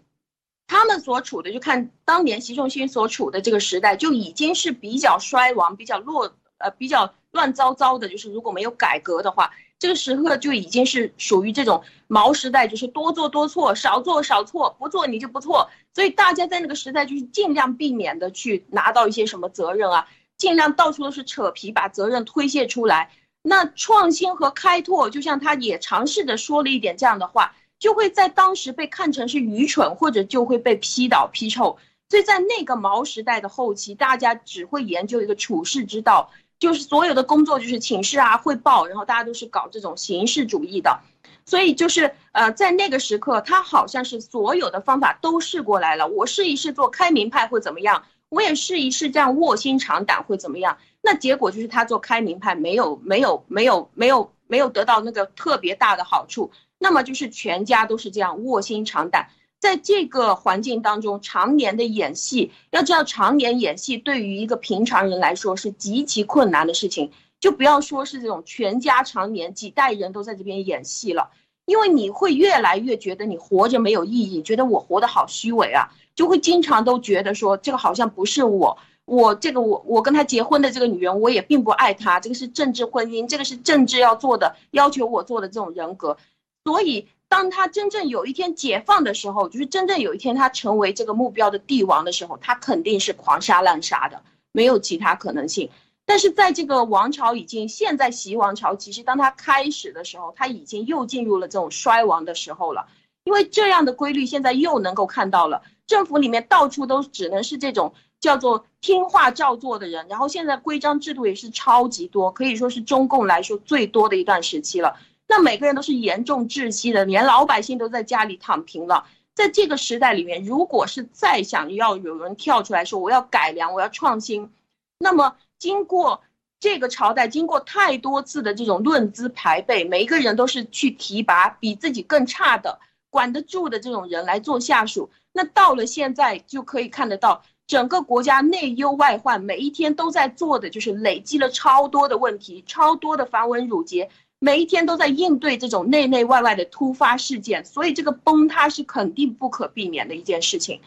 他们所处的，就看当年习仲勋所处的这个时代，就已经是比较衰亡、比较落呃比较乱糟糟的。就是如果没有改革的话，这个时刻就已经是属于这种毛时代，就是多做多错，少做少错，不做你就不错。所以大家在那个时代就是尽量避免的去拿到一些什么责任啊。尽量到处都是扯皮，把责任推卸出来。那创新和开拓，就像他也尝试着说了一点这样的话，就会在当时被看成是愚蠢，或者就会被批倒批臭。所以在那个毛时代的后期，大家只会研究一个处世之道，就是所有的工作就是请示啊、汇报，然后大家都是搞这种形式主义的。所以就是呃，在那个时刻，他好像是所有的方法都试过来了。我试一试做开明派会怎么样？我也试一试，这样卧薪尝胆会怎么样？那结果就是他做开明派没有没有没有没有没有得到那个特别大的好处。那么就是全家都是这样卧薪尝胆，在这个环境当中常年的演戏，要知道常年演戏对于一个平常人来说是极其困难的事情。就不要说是这种全家常年几代人都在这边演戏了，因为你会越来越觉得你活着没有意义，觉得我活得好虚伪啊。就会经常都觉得说这个好像不是我，我这个我我跟他结婚的这个女人，我也并不爱她，这个是政治婚姻，这个是政治要做的，要求我做的这种人格。所以当他真正有一天解放的时候，就是真正有一天他成为这个目标的帝王的时候，他肯定是狂杀滥杀的，没有其他可能性。但是在这个王朝已经现在习王朝，其实当他开始的时候，他已经又进入了这种衰亡的时候了，因为这样的规律现在又能够看到了。政府里面到处都只能是这种叫做听话照做的人，然后现在规章制度也是超级多，可以说是中共来说最多的一段时期了。那每个人都是严重窒息的，连老百姓都在家里躺平了。在这个时代里面，如果是再想要有人跳出来说我要改良，我要创新，那么经过这个朝代，经过太多次的这种论资排辈，每一个人都是去提拔比自己更差的、管得住的这种人来做下属。那到了现在就可以看得到，整个国家内忧外患，每一天都在做的就是累积了超多的问题，超多的繁文缛节，每一天都在应对这种内内外外的突发事件，所以这个崩塌是肯定不可避免的一件事情。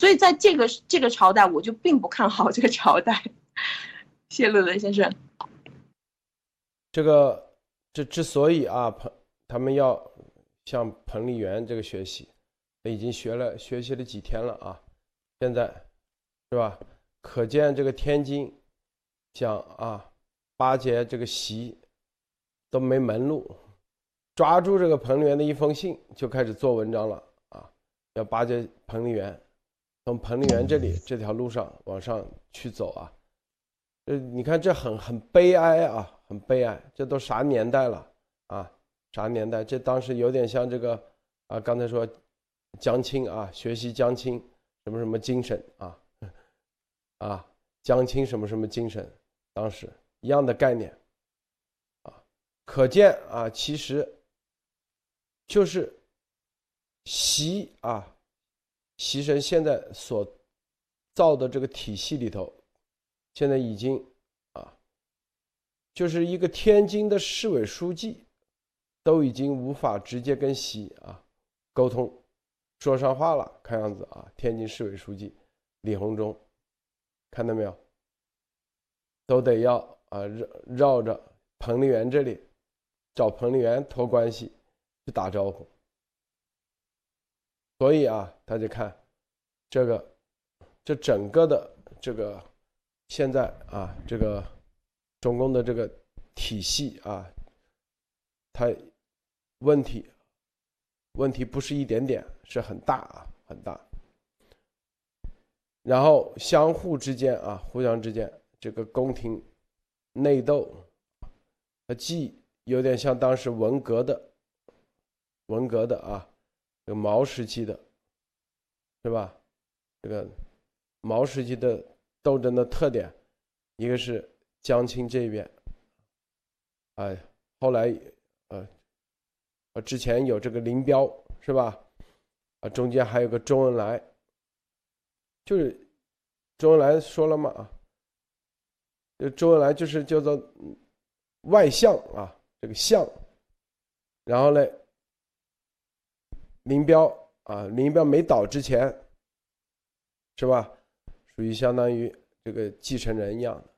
所以在这个这个朝代，我就并不看好这个朝代。谢乐乐先生，这个这之所以啊，彭他们要向彭丽媛这个学习。已经学了学习了几天了啊，现在是吧？可见这个天津想啊巴结这个习都没门路，抓住这个彭丽媛的一封信就开始做文章了啊，要巴结彭丽媛，从彭丽媛这里这条路上往上去走啊。呃，你看这很很悲哀啊，很悲哀，这都啥年代了啊？啥年代？这当时有点像这个啊，刚才说。江青啊，学习江青什么什么精神啊，啊，江青什么什么精神，当时一样的概念，啊，可见啊，其实就是习啊，习神现在所造的这个体系里头，现在已经啊，就是一个天津的市委书记都已经无法直接跟习啊沟通。说上话了，看样子啊，天津市委书记李鸿忠，看到没有？都得要啊绕绕着彭丽媛这里找彭丽媛托关系去打招呼。所以啊，大家看这个，这整个的这个现在啊，这个中共的这个体系啊，它问题。问题不是一点点，是很大啊，很大。然后相互之间啊，互相之间这个宫廷内斗，它既有点像当时文革的文革的啊，这个毛时期的，是吧？这个毛时期的斗争的特点，一个是江青这边，哎，后来呃。啊，之前有这个林彪是吧？啊，中间还有个周恩来，就是周恩来说了嘛啊，就周恩来就是叫做外相啊，这个相，然后呢，林彪啊，林彪没倒之前，是吧？属于相当于这个继承人一样的，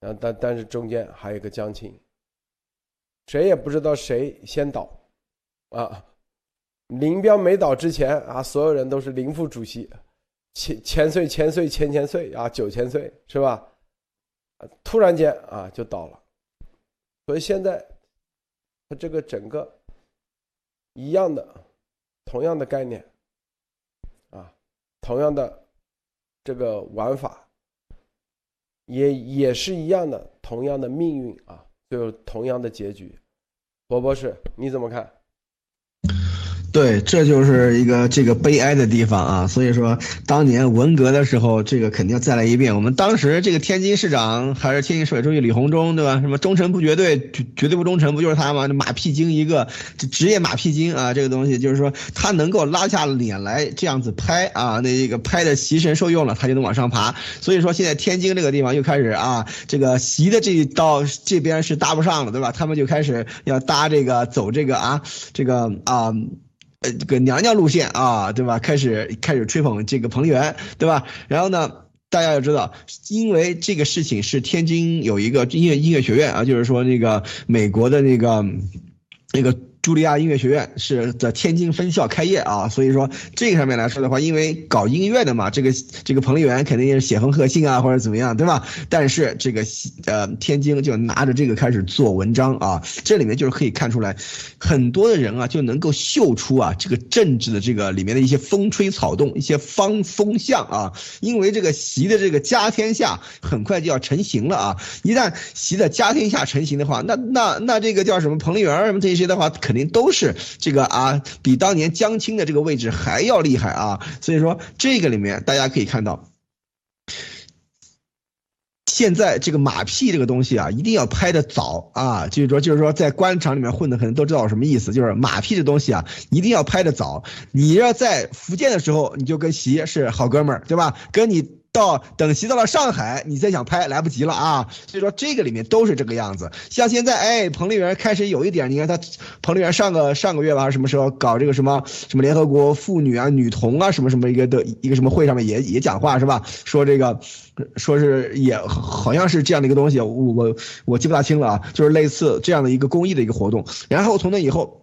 然后但但是中间还有一个江青，谁也不知道谁先倒，啊，林彪没倒之前啊，所有人都是林副主席，千千岁千岁千千岁啊，九千岁是吧？突然间啊就倒了，所以现在他这个整个一样的，同样的概念，啊，同样的。这个玩法也也是一样的，同样的命运啊，最后同样的结局。博博士，你怎么看？对，这就是一个这个悲哀的地方啊！所以说，当年文革的时候，这个肯定要再来一遍。我们当时这个天津市长还是天津市委书记李鸿忠，对吧？什么忠诚不绝对，绝对不忠诚，不就是他吗？马屁精一个，职业马屁精啊！这个东西就是说，他能够拉下脸来这样子拍啊，那一个拍的习神受用了，他就能往上爬。所以说，现在天津这个地方又开始啊，这个习的这一道这边是搭不上了，对吧？他们就开始要搭这个走这个啊，这个啊。呃，这个娘娘路线啊，对吧？开始开始吹捧这个彭丽媛，对吧？然后呢，大家要知道，因为这个事情是天津有一个音乐音乐学院啊，就是说那个美国的那个那个。茱莉亚音乐学院是在天津分校开业啊，所以说这个上面来说的话，因为搞音乐的嘛，这个这个彭丽媛肯定也是写封贺信啊，或者怎么样，对吧？但是这个呃天津就拿着这个开始做文章啊，这里面就是可以看出来，很多的人啊就能够嗅出啊这个政治的这个里面的一些风吹草动，一些方风向啊，因为这个习的这个家天下很快就要成型了啊，一旦习的家天下成型的话，那那那这个叫什么彭丽媛什么这些的话，肯肯定都是这个啊，比当年江青的这个位置还要厉害啊！所以说这个里面大家可以看到，现在这个马屁这个东西啊，一定要拍的早啊！就是说，就是说，在官场里面混的可能都知道什么意思，就是马屁这东西啊，一定要拍的早。你要在福建的时候，你就跟习是好哥们儿，对吧？跟你。到等骑到了上海，你再想拍来不及了啊！所以说这个里面都是这个样子。像现在，哎，彭丽媛开始有一点，你看他，彭丽媛上个上个月吧，什么时候搞这个什么什么联合国妇女啊、女童啊什么什么一个的一个什么会上面也也讲话是吧？说这个，说是也好像是这样的一个东西，我我我记不大清了啊，就是类似这样的一个公益的一个活动。然后从那以后。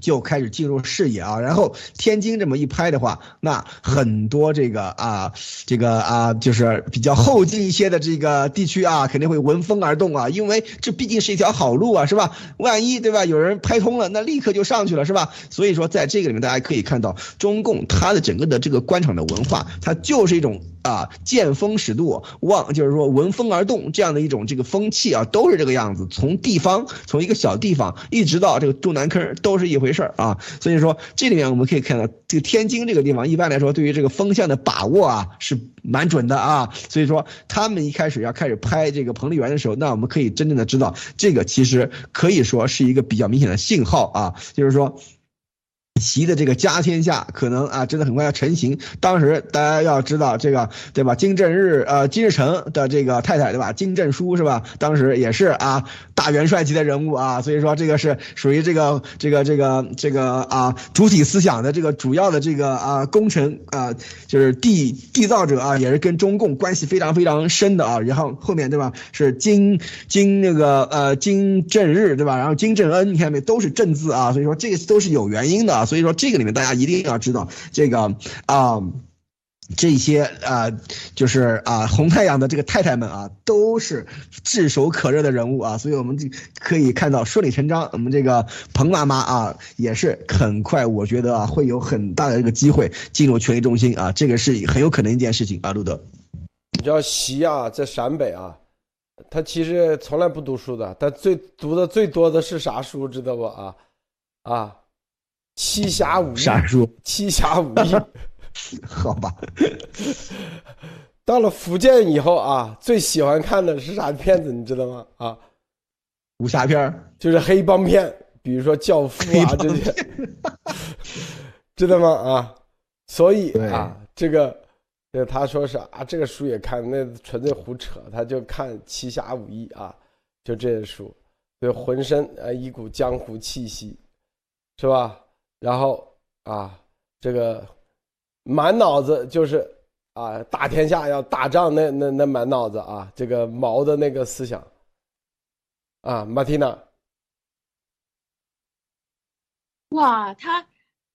就开始进入视野啊，然后天津这么一拍的话，那很多这个啊，这个啊，就是比较后进一些的这个地区啊，肯定会闻风而动啊，因为这毕竟是一条好路啊，是吧？万一对吧，有人拍通了，那立刻就上去了，是吧？所以说，在这个里面，大家可以看到，中共它的整个的这个官场的文化，它就是一种。啊，见风使舵，望就是说闻风而动这样的一种这个风气啊，都是这个样子。从地方，从一个小地方，一直到这个肚腩坑，都是一回事儿啊。所以说，这里面我们可以看到，这个天津这个地方，一般来说对于这个风向的把握啊，是蛮准的啊。所以说，他们一开始要开始拍这个彭丽媛的时候，那我们可以真正的知道，这个其实可以说是一个比较明显的信号啊，就是说。习的这个家天下可能啊，真的很快要成型。当时大家要知道这个，对吧？金正日呃，金日成的这个太太，对吧？金正书是吧？当时也是啊，大元帅级的人物啊。所以说这个是属于这个这个这个这个啊，主体思想的这个主要的这个啊功臣啊，就是缔缔造者啊，也是跟中共关系非常非常深的啊。然后后面对吧，是金金那个呃金正日对吧？然后金正恩，你看没，都是正字啊。所以说这个都是有原因的。所以说，这个里面大家一定要知道，这个啊，这些啊，就是啊，红太阳的这个太太们啊，都是炙手可热的人物啊。所以我们就可以看到，顺理成章，我们这个彭妈妈啊，也是很快，我觉得啊，会有很大的这个机会进入权力中心啊，这个是很有可能一件事情啊。路德，你知道习啊，在陕北啊，他其实从来不读书的，他最读的最多的是啥书，知道不啊？啊？七侠五义，啥书？七侠五义，好吧。到了福建以后啊，最喜欢看的是啥片子？你知道吗？啊，武侠片就是黑帮片，比如说《教父》啊这些，知道吗？啊，所以啊，这个这他说是啊，这个书也看，那纯粹胡扯，他就看《七侠五义》啊，就这些书，就浑身啊一股江湖气息，是吧？然后啊，这个满脑子就是啊打天下要打仗那那那满脑子啊，这个毛的那个思想啊，马蒂娜。哇，他，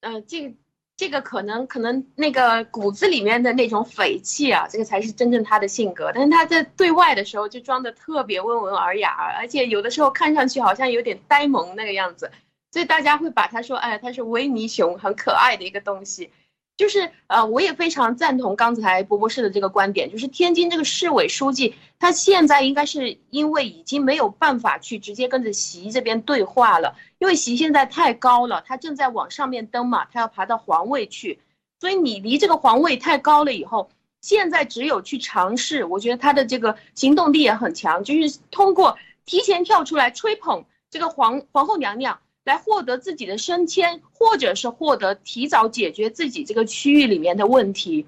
呃，这个这个可能可能那个骨子里面的那种匪气啊，这个才是真正他的性格。但是他在对外的时候就装的特别温文尔雅，而且有的时候看上去好像有点呆萌那个样子，所以大家会把他说，哎，他是维尼熊，很可爱的一个东西。就是呃，我也非常赞同刚才波波士的这个观点，就是天津这个市委书记，他现在应该是因为已经没有办法去直接跟着习这边对话了，因为习现在太高了，他正在往上面登嘛，他要爬到皇位去，所以你离这个皇位太高了以后，现在只有去尝试，我觉得他的这个行动力也很强，就是通过提前跳出来吹捧这个皇皇后娘娘。来获得自己的升迁，或者是获得提早解决自己这个区域里面的问题，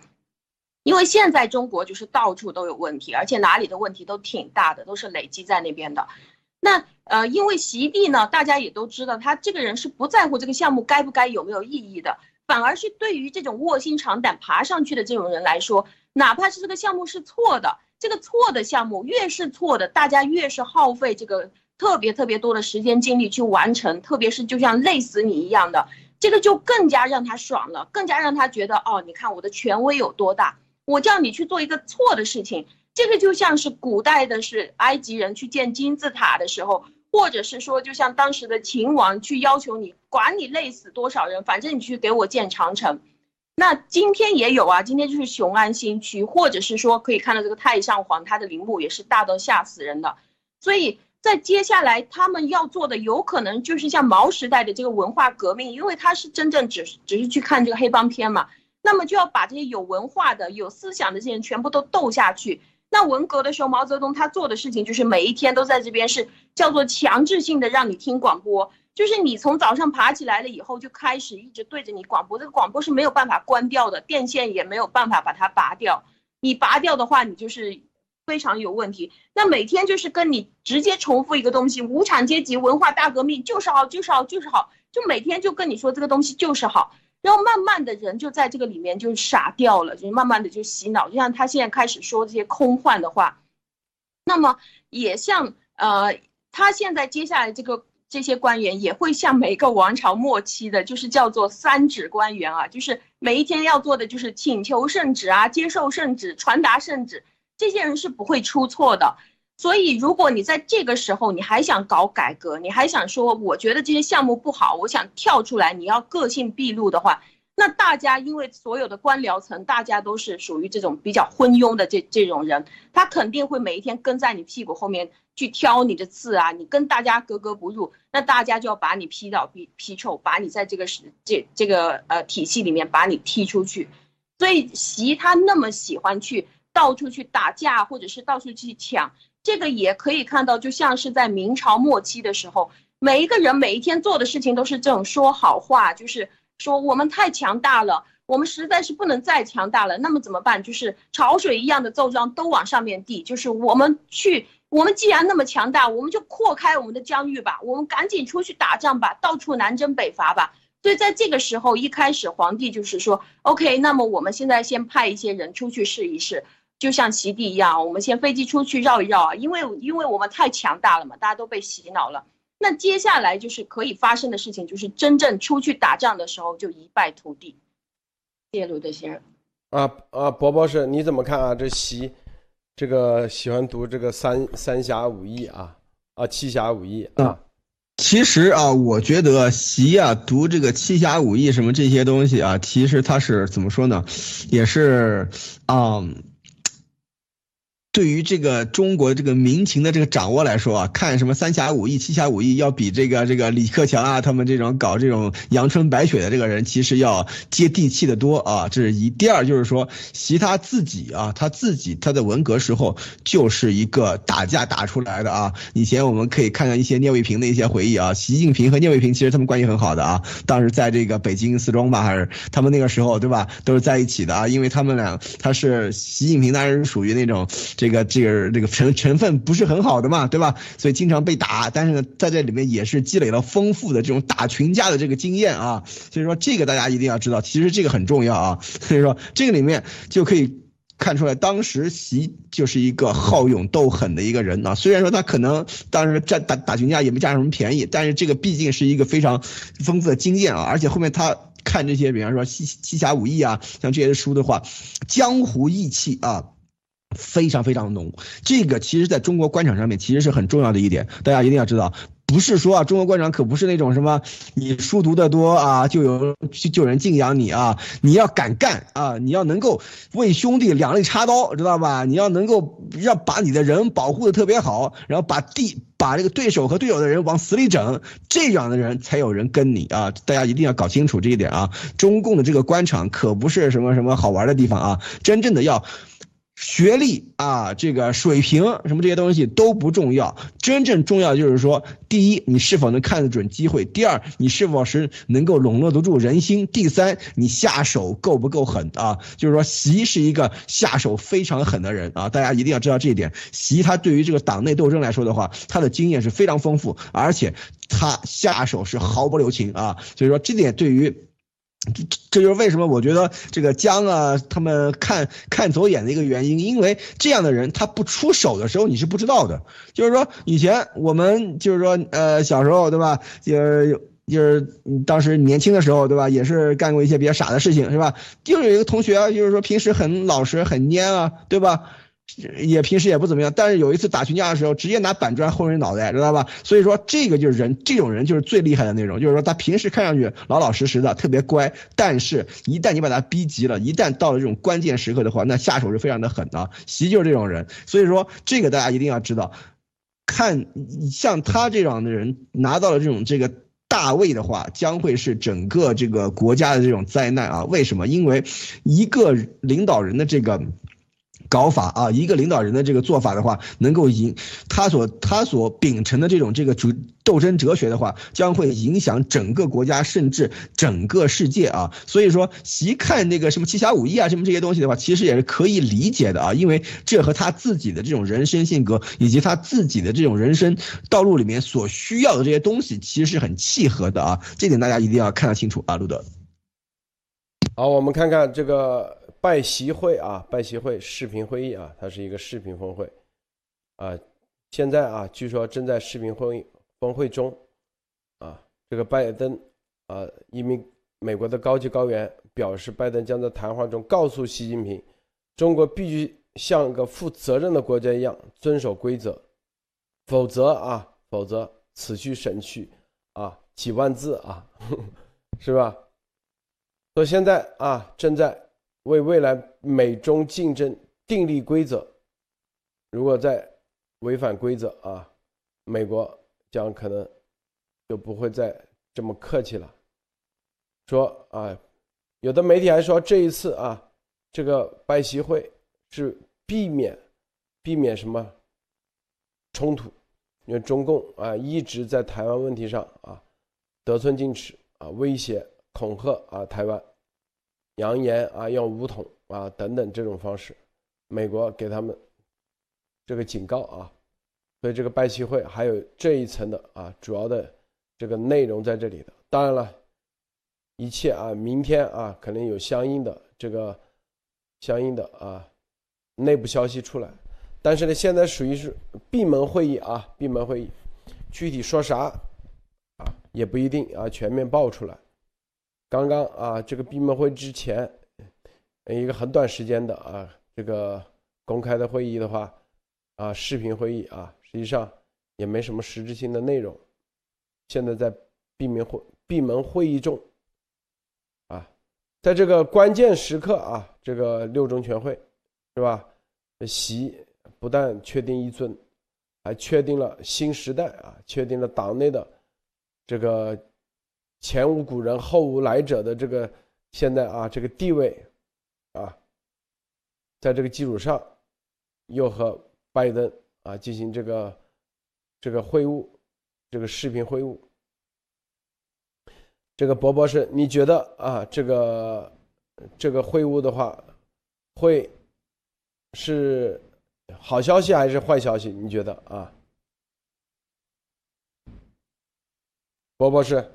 因为现在中国就是到处都有问题，而且哪里的问题都挺大的，都是累积在那边的。那呃，因为习帝呢，大家也都知道，他这个人是不在乎这个项目该不该有没有意义的，反而是对于这种卧薪尝胆爬上去的这种人来说，哪怕是这个项目是错的，这个错的项目越是错的，大家越是耗费这个。特别特别多的时间精力去完成，特别是就像累死你一样的，这个就更加让他爽了，更加让他觉得哦，你看我的权威有多大，我叫你去做一个错的事情，这个就像是古代的是埃及人去建金字塔的时候，或者是说就像当时的秦王去要求你，管你累死多少人，反正你去给我建长城。那今天也有啊，今天就是雄安新区，或者是说可以看到这个太上皇他的陵墓也是大到吓死人的，所以。在接下来，他们要做的有可能就是像毛时代的这个文化革命，因为他是真正只只是去看这个黑帮片嘛，那么就要把这些有文化的、有思想的这些人全部都斗下去。那文革的时候，毛泽东他做的事情就是每一天都在这边是叫做强制性的让你听广播，就是你从早上爬起来了以后就开始一直对着你广播，这个广播是没有办法关掉的，电线也没有办法把它拔掉，你拔掉的话，你就是。非常有问题。那每天就是跟你直接重复一个东西，无产阶级文化大革命就是好，就是好，就是好，就每天就跟你说这个东西就是好。然后慢慢的人就在这个里面就傻掉了，就慢慢的就洗脑，就像他现在开始说这些空幻的话。那么也像呃，他现在接下来这个这些官员也会像每个王朝末期的，就是叫做三指官员啊，就是每一天要做的就是请求圣旨啊，接受圣旨，传达圣旨。这些人是不会出错的，所以如果你在这个时候你还想搞改革，你还想说我觉得这些项目不好，我想跳出来，你要个性毕露的话，那大家因为所有的官僚层，大家都是属于这种比较昏庸的这这种人，他肯定会每一天跟在你屁股后面去挑你的刺啊，你跟大家格格不入，那大家就要把你批倒批批臭，把你在这个是这这个呃体系里面把你踢出去，所以习他那么喜欢去。到处去打架，或者是到处去抢，这个也可以看到，就像是在明朝末期的时候，每一个人每一天做的事情都是这种说好话，就是说我们太强大了，我们实在是不能再强大了。那么怎么办？就是潮水一样的奏章都往上面递，就是我们去，我们既然那么强大，我们就扩开我们的疆域吧，我们赶紧出去打仗吧，到处南征北伐吧。所以在这个时候，一开始皇帝就是说，OK，那么我们现在先派一些人出去试一试。就像席地一样，我们先飞机出去绕一绕啊，因为因为我们太强大了嘛，大家都被洗脑了。那接下来就是可以发生的事情，就是真正出去打仗的时候就一败涂地。谢谢卢德先生。啊啊，博博士你怎么看啊？这习这个喜欢读这个三三侠五义啊啊七侠五义啊。其实啊，我觉得习啊读这个七侠五义什么这些东西啊，其实他是怎么说呢？也是啊。对于这个中国这个民情的这个掌握来说啊，看什么三侠五义、七侠五义，要比这个这个李克强啊，他们这种搞这种阳春白雪的这个人，其实要接地气的多啊。这是一。第二就是说，习他自己啊，他自己他在文革时候就是一个打架打出来的啊。以前我们可以看到一些聂卫平的一些回忆啊，习近平和聂卫平其实他们关系很好的啊。当时在这个北京四中吧，还是他们那个时候对吧，都是在一起的啊。因为他们俩，他是习近平当时属于那种这。这个这个这个成成分不是很好的嘛，对吧？所以经常被打，但是呢，在这里面也是积累了丰富的这种打群架的这个经验啊。所以说这个大家一定要知道，其实这个很重要啊。所以说这个里面就可以看出来，当时习就是一个好勇斗狠的一个人啊。虽然说他可能当时战打打群架也没占什么便宜，但是这个毕竟是一个非常丰富的经验啊。而且后面他看这些，比方说七七侠五义啊，像这些书的话，江湖义气啊。非常非常浓，这个其实在中国官场上面其实是很重要的一点，大家一定要知道，不是说啊，中国官场可不是那种什么你书读得多啊，就有就有人敬仰你啊，你要敢干啊，你要能够为兄弟两肋插刀，知道吧？你要能够要把你的人保护的特别好，然后把地把这个对手和队友的人往死里整，这样的人才有人跟你啊！大家一定要搞清楚这一点啊！中共的这个官场可不是什么什么好玩的地方啊，真正的要。学历啊，这个水平什么这些东西都不重要，真正重要就是说，第一，你是否能看得准机会；第二，你是否是能够笼络得住人心；第三，你下手够不够狠啊？就是说，习是一个下手非常狠的人啊，大家一定要知道这一点。习他对于这个党内斗争来说的话，他的经验是非常丰富，而且他下手是毫不留情啊。所以说，这点对于。这这就是为什么我觉得这个江啊，他们看看走眼的一个原因，因为这样的人他不出手的时候你是不知道的。就是说以前我们就是说呃小时候对吧，就是就是当时年轻的时候对吧，也是干过一些比较傻的事情是吧？就有一个同学就是说平时很老实很蔫啊，对吧？也平时也不怎么样，但是有一次打群架的时候，直接拿板砖轰人脑袋，知道吧？所以说这个就是人，这种人就是最厉害的那种，就是说他平时看上去老老实实的，特别乖，但是一旦你把他逼急了，一旦到了这种关键时刻的话，那下手是非常的狠的。习就是这种人，所以说这个大家一定要知道，看像他这样的人拿到了这种这个大位的话，将会是整个这个国家的这种灾难啊！为什么？因为一个领导人的这个。搞法啊，一个领导人的这个做法的话，能够影他所他所秉承的这种这个主斗争哲学的话，将会影响整个国家甚至整个世界啊。所以说，习看那个什么七侠五义啊，什么这些东西的话，其实也是可以理解的啊，因为这和他自己的这种人生性格以及他自己的这种人生道路里面所需要的这些东西，其实是很契合的啊。这点大家一定要看得清楚啊，路德。好，我们看看这个。拜习会啊，拜习会视频会议啊，它是一个视频峰会啊。现在啊，据说正在视频会议峰会中啊。这个拜登啊，一名美国的高级高员表示，拜登将在谈话中告诉习近平，中国必须像个负责任的国家一样遵守规则，否则啊，否则此去省去啊几万字啊，是吧？说现在啊，正在。为未来美中竞争订立规则，如果再违反规则啊，美国将可能就不会再这么客气了。说啊，有的媒体还说这一次啊，这个拜习会是避免避免什么冲突，因为中共啊一直在台湾问题上啊得寸进尺啊，威胁恐吓啊台湾。扬言啊，用武统啊等等这种方式，美国给他们这个警告啊，所以这个拜习会还有这一层的啊，主要的这个内容在这里的。当然了，一切啊，明天啊，可能有相应的这个相应的啊内部消息出来，但是呢，现在属于是闭门会议啊，闭门会议，具体说啥啊也不一定啊，全面爆出来。刚刚啊，这个闭门会之前，一个很短时间的啊，这个公开的会议的话，啊，视频会议啊，实际上也没什么实质性的内容。现在在闭门会闭门会议中，啊，在这个关键时刻啊，这个六中全会是吧？习不但确定一尊，还确定了新时代啊，确定了党内的这个前无古人后无来者的这个现在啊这个地位啊，在这个基础上，又和拜登啊进行这个这个会晤，这个视频会晤。这个博博士，你觉得啊，这个这个会晤的话，会是好消息还是坏消息？你觉得啊，博博士？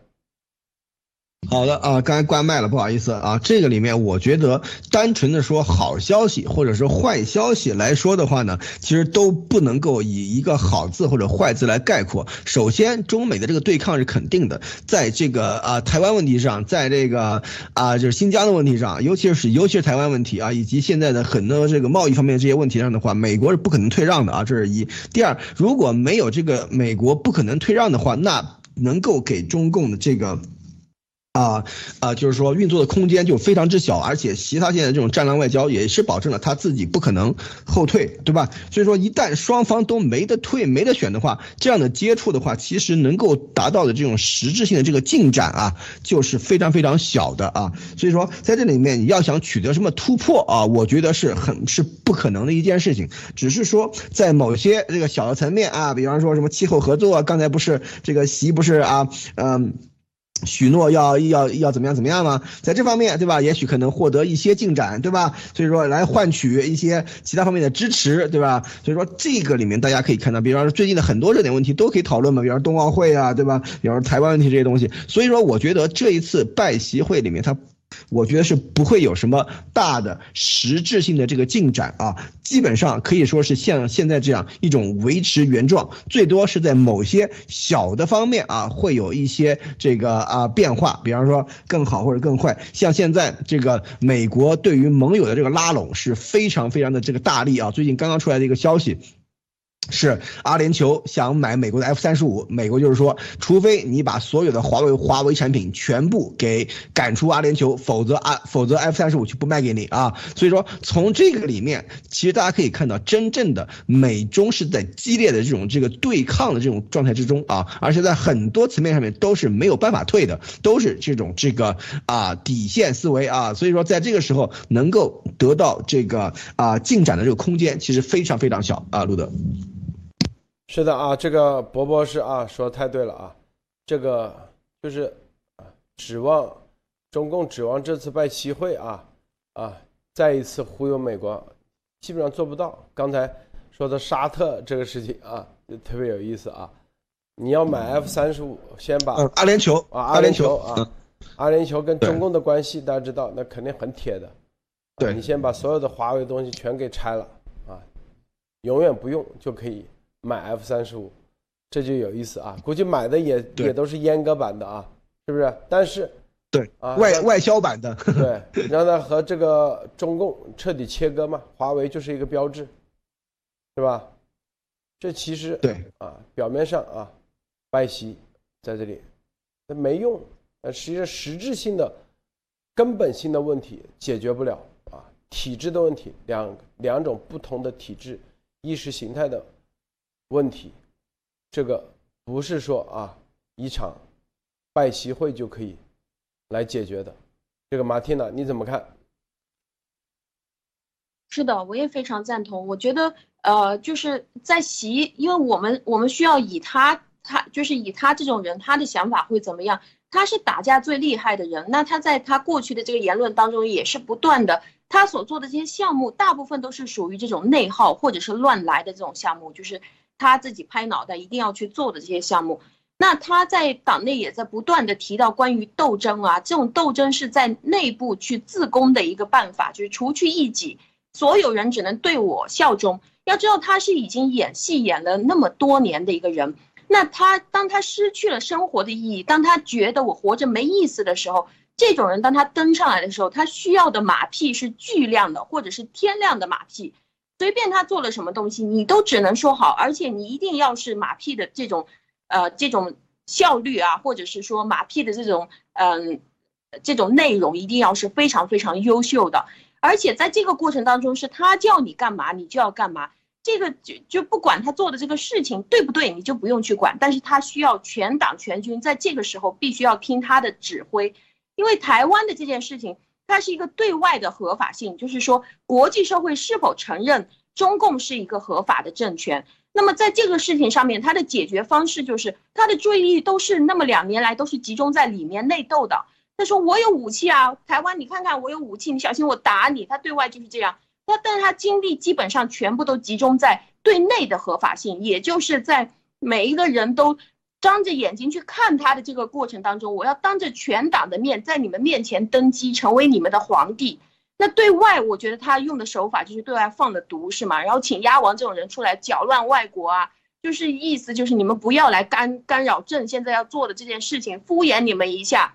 好的啊，刚才关麦了，不好意思啊。这个里面，我觉得单纯的说好消息或者是坏消息来说的话呢，其实都不能够以一个好字或者坏字来概括。首先，中美的这个对抗是肯定的，在这个啊台湾问题上，在这个啊就是新疆的问题上，尤其是尤其是台湾问题啊，以及现在的很多这个贸易方面这些问题上的话，美国是不可能退让的啊，这是一。第二，如果没有这个美国不可能退让的话，那能够给中共的这个。啊啊，就是说运作的空间就非常之小，而且习他现在这种战狼外交也是保证了他自己不可能后退，对吧？所以说一旦双方都没得退、没得选的话，这样的接触的话，其实能够达到的这种实质性的这个进展啊，就是非常非常小的啊。所以说在这里面你要想取得什么突破啊，我觉得是很是不可能的一件事情。只是说在某些这个小的层面啊，比方说什么气候合作啊，刚才不是这个习不是啊，嗯。许诺要要要怎么样怎么样吗？在这方面，对吧？也许可能获得一些进展，对吧？所以说来换取一些其他方面的支持，对吧？所以说这个里面大家可以看到，比方说最近的很多热点问题都可以讨论嘛，比方冬奥会啊，对吧？比方说台湾问题这些东西。所以说，我觉得这一次拜习会里面，它。我觉得是不会有什么大的实质性的这个进展啊，基本上可以说是像现在这样一种维持原状，最多是在某些小的方面啊会有一些这个啊变化，比方说更好或者更坏。像现在这个美国对于盟友的这个拉拢是非常非常的这个大力啊，最近刚刚出来的一个消息。是阿联酋想买美国的 F 三十五，美国就是说，除非你把所有的华为华为产品全部给赶出阿联酋，否则啊，否则 F 三十五就不卖给你啊。所以说，从这个里面，其实大家可以看到，真正的美中是在激烈的这种这个对抗的这种状态之中啊，而且在很多层面上面都是没有办法退的，都是这种这个啊底线思维啊。所以说，在这个时候能够得到这个啊进展的这个空间，其实非常非常小啊，路德。是的啊，这个博博士啊说的太对了啊，这个就是啊指望中共指望这次拜习会啊啊再一次忽悠美国，基本上做不到。刚才说的沙特这个事情啊，就特别有意思啊。你要买 F 三十五，先把阿联酋啊阿联酋啊阿联酋跟中共的关系大家知道，那肯定很铁的。对你先把所有的华为东西全给拆了啊，永远不用就可以。买 F 三十五，这就有意思啊！估计买的也也都是阉割版的啊，是不是？但是，对啊，外外销版的，对，让它和这个中共彻底切割嘛。华为就是一个标志，是吧？这其实对啊，表面上啊，拜习在这里，那没用，呃，实际上实质性的、根本性的问题解决不了啊，体制的问题，两两种不同的体制、意识形态的。问题，这个不是说啊一场拜习会就可以来解决的。这个马蒂娜你怎么看？是的，我也非常赞同。我觉得，呃，就是在习，因为我们我们需要以他，他就是以他这种人，他的想法会怎么样？他是打架最厉害的人，那他在他过去的这个言论当中也是不断的，他所做的这些项目，大部分都是属于这种内耗或者是乱来的这种项目，就是。他自己拍脑袋一定要去做的这些项目，那他在党内也在不断的提到关于斗争啊，这种斗争是在内部去自宫的一个办法，就是除去异己，所有人只能对我效忠。要知道他是已经演戏演了那么多年的一个人，那他当他失去了生活的意义，当他觉得我活着没意思的时候，这种人当他登上来的时候，他需要的马屁是巨量的，或者是天量的马屁。随便他做了什么东西，你都只能说好，而且你一定要是马屁的这种，呃，这种效率啊，或者是说马屁的这种，嗯，这种内容一定要是非常非常优秀的。而且在这个过程当中，是他叫你干嘛，你就要干嘛。这个就就不管他做的这个事情对不对，你就不用去管。但是他需要全党全军在这个时候必须要听他的指挥，因为台湾的这件事情，它是一个对外的合法性，就是说国际社会是否承认中共是一个合法的政权。那么在这个事情上面，它的解决方式就是它的注意力都是那么两年来都是集中在里面内斗的。他说我有武器啊，台湾你看看我有武器，你小心我打你。他对外就是这样。那但是他精力基本上全部都集中在对内的合法性，也就是在每一个人都张着眼睛去看他的这个过程当中，我要当着全党的面在你们面前登基，成为你们的皇帝。那对外，我觉得他用的手法就是对外放的毒，是吗？然后请鸭王这种人出来搅乱外国啊，就是意思就是你们不要来干干扰朕现在要做的这件事情，敷衍你们一下。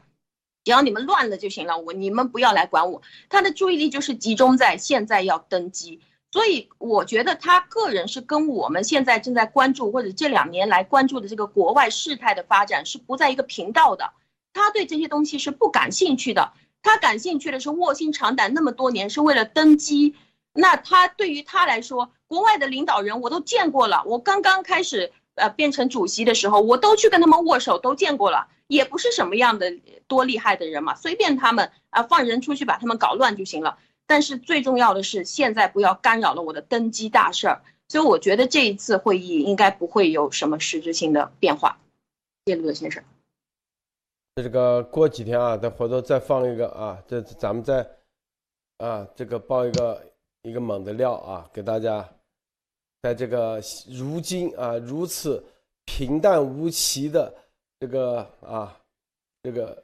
只要你们乱了就行了，我你们不要来管我。他的注意力就是集中在现在要登基，所以我觉得他个人是跟我们现在正在关注或者这两年来关注的这个国外事态的发展是不在一个频道的。他对这些东西是不感兴趣的，他感兴趣的是卧薪尝胆那么多年是为了登基。那他对于他来说，国外的领导人我都见过了，我刚刚开始呃变成主席的时候，我都去跟他们握手，都见过了。也不是什么样的多厉害的人嘛，随便他们啊，放人出去把他们搞乱就行了。但是最重要的是，现在不要干扰了我的登基大事儿。所以我觉得这一次会议应该不会有什么实质性的变化。谢陆先生，这个过几天啊，再回头再放一个啊，这咱们再啊，这个爆一个一个猛的料啊，给大家，在这个如今啊如此平淡无奇的。这个啊，这个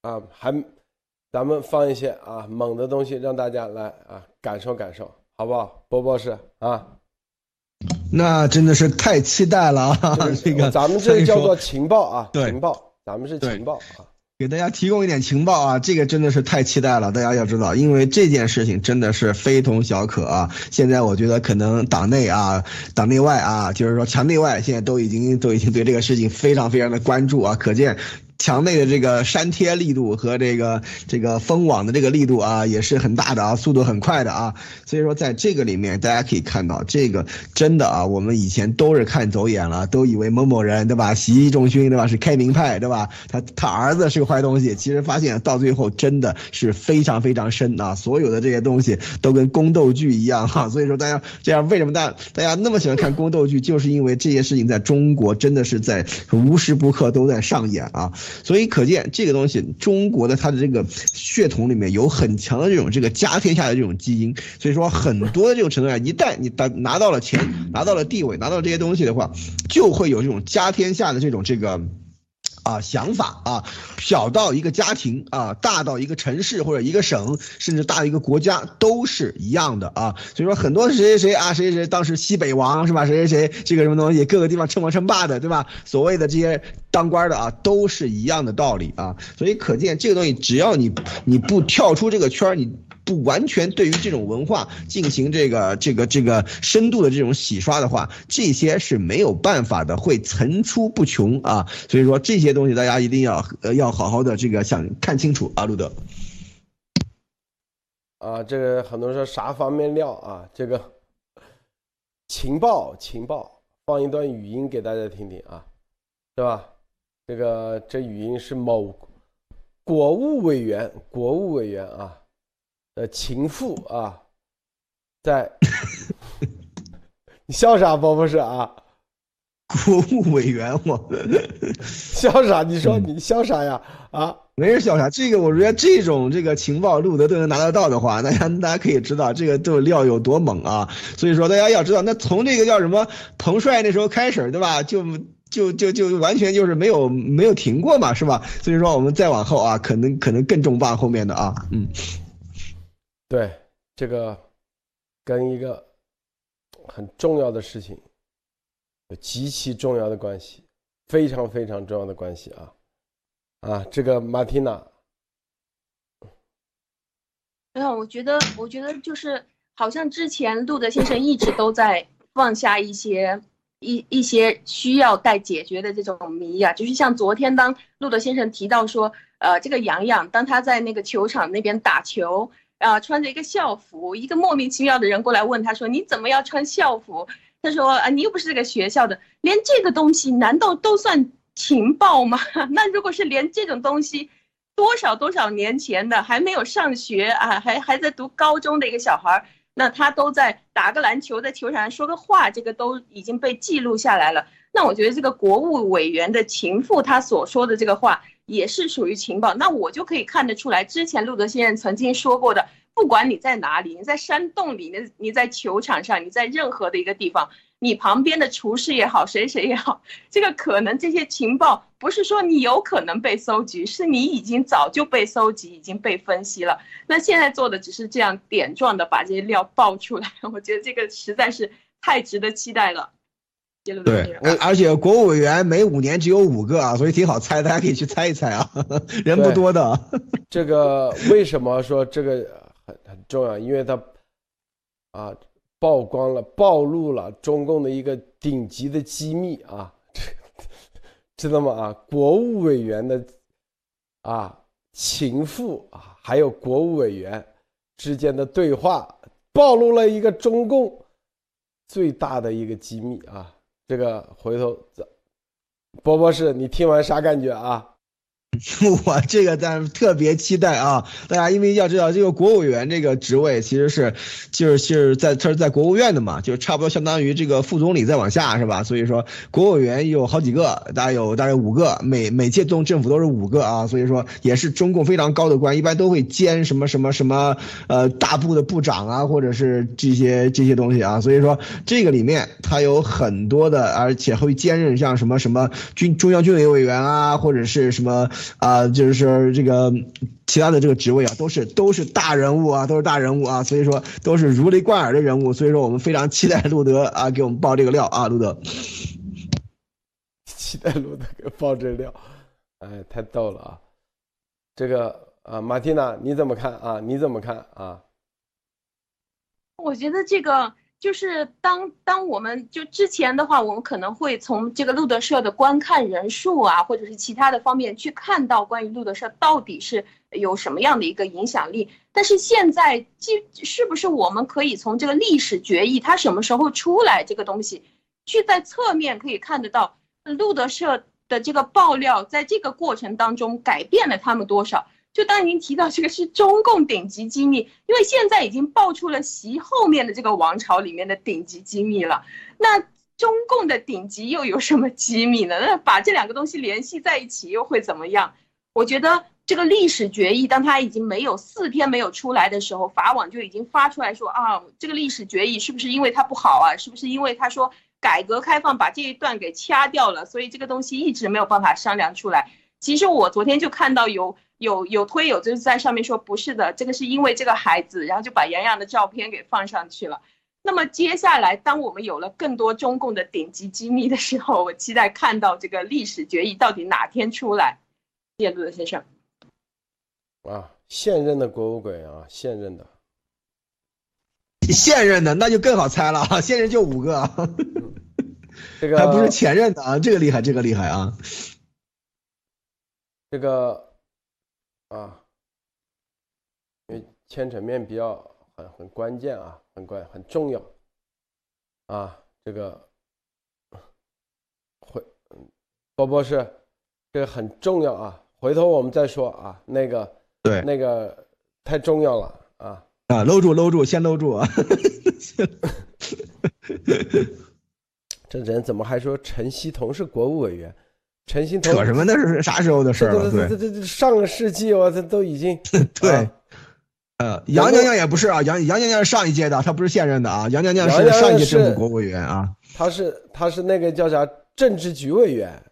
啊，还咱们放一些啊猛的东西，让大家来啊感受感受，好不好？波波是啊，那真的是太期待了啊！这个咱们这个叫做情报啊，对，情报，咱们是情报啊。给大家提供一点情报啊，这个真的是太期待了。大家要知道，因为这件事情真的是非同小可啊。现在我觉得可能党内啊、党内外啊，就是说强内外，现在都已经都已经对这个事情非常非常的关注啊，可见。墙内的这个删帖力度和这个这个封网的这个力度啊，也是很大的啊，速度很快的啊。所以说，在这个里面，大家可以看到，这个真的啊，我们以前都是看走眼了，都以为某某人对吧，习仲勋对吧，是开明派对吧？他他儿子是个坏东西，其实发现到最后真的是非常非常深啊。所有的这些东西都跟宫斗剧一样哈。所以说，大家这样为什么大大家那么喜欢看宫斗剧，就是因为这些事情在中国真的是在无时不刻都在上演啊。所以可见，这个东西中国的它的这个血统里面有很强的这种这个家天下的这种基因。所以说，很多的这种程度上，一旦你拿拿到了钱，拿到了地位，拿到了这些东西的话，就会有这种家天下的这种这个。啊，想法啊，小到一个家庭啊，大到一个城市或者一个省，甚至大一个国家，都是一样的啊。所以说，很多谁谁谁啊，谁谁谁当时西北王是吧？谁谁谁这个什么东西，各个地方称王称霸的，对吧？所谓的这些当官的啊，都是一样的道理啊。所以可见，这个东西只要你你不跳出这个圈，你。不完全对于这种文化进行这个这个这个深度的这种洗刷的话，这些是没有办法的，会层出不穷啊。所以说这些东西大家一定要呃要好好的这个想看清楚啊，路德。啊，这个很多人说啥方面料啊？这个情报情报，放一段语音给大家听听啊，是吧？这个这语音是某国务委员，国务委员啊。的情妇啊，在 你笑啥，波波是啊？国务委员，我 笑啥？你说你笑啥呀？啊，没人笑啥。这个我觉得这种这个情报路德都能拿得到的话，大家大家可以知道这个这料有多猛啊！所以说大家要知道，那从这个叫什么彭帅那时候开始，对吧？就就就就完全就是没有没有停过嘛，是吧？所以说我们再往后啊，可能可能更重磅后面的啊，嗯。对，这个跟一个很重要的事情有极其重要的关系，非常非常重要的关系啊啊！这个马蒂娜，没有，我觉得，我觉得就是好像之前路德先生一直都在放下一些一一些需要待解决的这种谜啊，就是像昨天当路德先生提到说，呃，这个杨洋当他在那个球场那边打球。啊，穿着一个校服，一个莫名其妙的人过来问他说：“你怎么要穿校服？”他说：“啊，你又不是这个学校的，连这个东西难道都算情报吗？那如果是连这种东西，多少多少年前的还没有上学啊，还还在读高中的一个小孩，那他都在打个篮球，在球场上说个话，这个都已经被记录下来了。那我觉得这个国务委员的情妇他所说的这个话。”也是属于情报，那我就可以看得出来，之前路德先生曾经说过的，不管你在哪里，你在山洞里，面你在球场上，你在任何的一个地方，你旁边的厨师也好，谁谁也好，这个可能这些情报不是说你有可能被搜集，是你已经早就被搜集，已经被分析了。那现在做的只是这样点状的把这些料爆出来，我觉得这个实在是太值得期待了。对，而且国务委员每五年只有五个啊，所以挺好猜，大家可以去猜一猜啊，人不多的。这个为什么说这个很很重要？因为他啊曝光了、暴露了中共的一个顶级的机密啊，知道吗？啊，国务委员的啊情妇啊，还有国务委员之间的对话，暴露了一个中共最大的一个机密啊。这个回头，波波士你听完啥感觉啊？我这个咱特别期待啊！大家因为要知道，这个国务委员这个职位其实是，就是就是在他是在国务院的嘛，就差不多相当于这个副总理再往下是吧？所以说国务委员有好几个，大概有大概五个，每每届动政府都是五个啊，所以说也是中共非常高的官，一般都会兼什么什么什么呃大部的部长啊，或者是这些这些东西啊，所以说这个里面他有很多的，而且会兼任像什么什么军中央军委委员啊，或者是什么。啊，就是这个其他的这个职位啊，都是都是大人物啊，都是大人物啊，所以说都是如雷贯耳的人物，所以说我们非常期待路德啊给我们爆这个料啊，路德，期待路德给爆这料，哎，太逗了啊！这个啊，马蒂娜你怎么看啊？你怎么看啊？我觉得这个。就是当当我们就之前的话，我们可能会从这个路德社的观看人数啊，或者是其他的方面去看到关于路德社到底是有什么样的一个影响力。但是现在，即是不是我们可以从这个历史决议它什么时候出来这个东西，去在侧面可以看得到路德社的这个爆料，在这个过程当中改变了他们多少？就当您提到这个是中共顶级机密，因为现在已经爆出了习后面的这个王朝里面的顶级机密了，那中共的顶级又有什么机密呢？那把这两个东西联系在一起又会怎么样？我觉得这个历史决议，当它已经没有四天没有出来的时候，法网就已经发出来说啊，这个历史决议是不是因为它不好啊？是不是因为他说改革开放把这一段给掐掉了，所以这个东西一直没有办法商量出来？其实我昨天就看到有。有有推友就是在上面说不是的，这个是因为这个孩子，然后就把洋洋的照片给放上去了。那么接下来，当我们有了更多中共的顶级机密的时候，我期待看到这个历史决议到底哪天出来。谢谢陆德先生。啊，现任的国务委员啊，现任的，现任的那就更好猜了啊，现任就五个，这个 还不是前任的啊，这个厉害，这个厉害啊，这个。啊，因为牵扯面比较很很关键啊，很关很重要啊，这个回波波是这个很重要啊，回头我们再说啊，那个对那个太重要了啊啊，搂住搂住，先搂住啊！这人怎么还说陈希同是国务委员？陈新扯什么？那是啥时候的事了？对，这这这上个世纪，我这都已经 对。呃，杨娘娘也不是啊，杨杨娘娘是上一届的，她不是现任的啊。杨娘娘是上一届政府国务委员啊。她是她是那个叫啥政治局委员。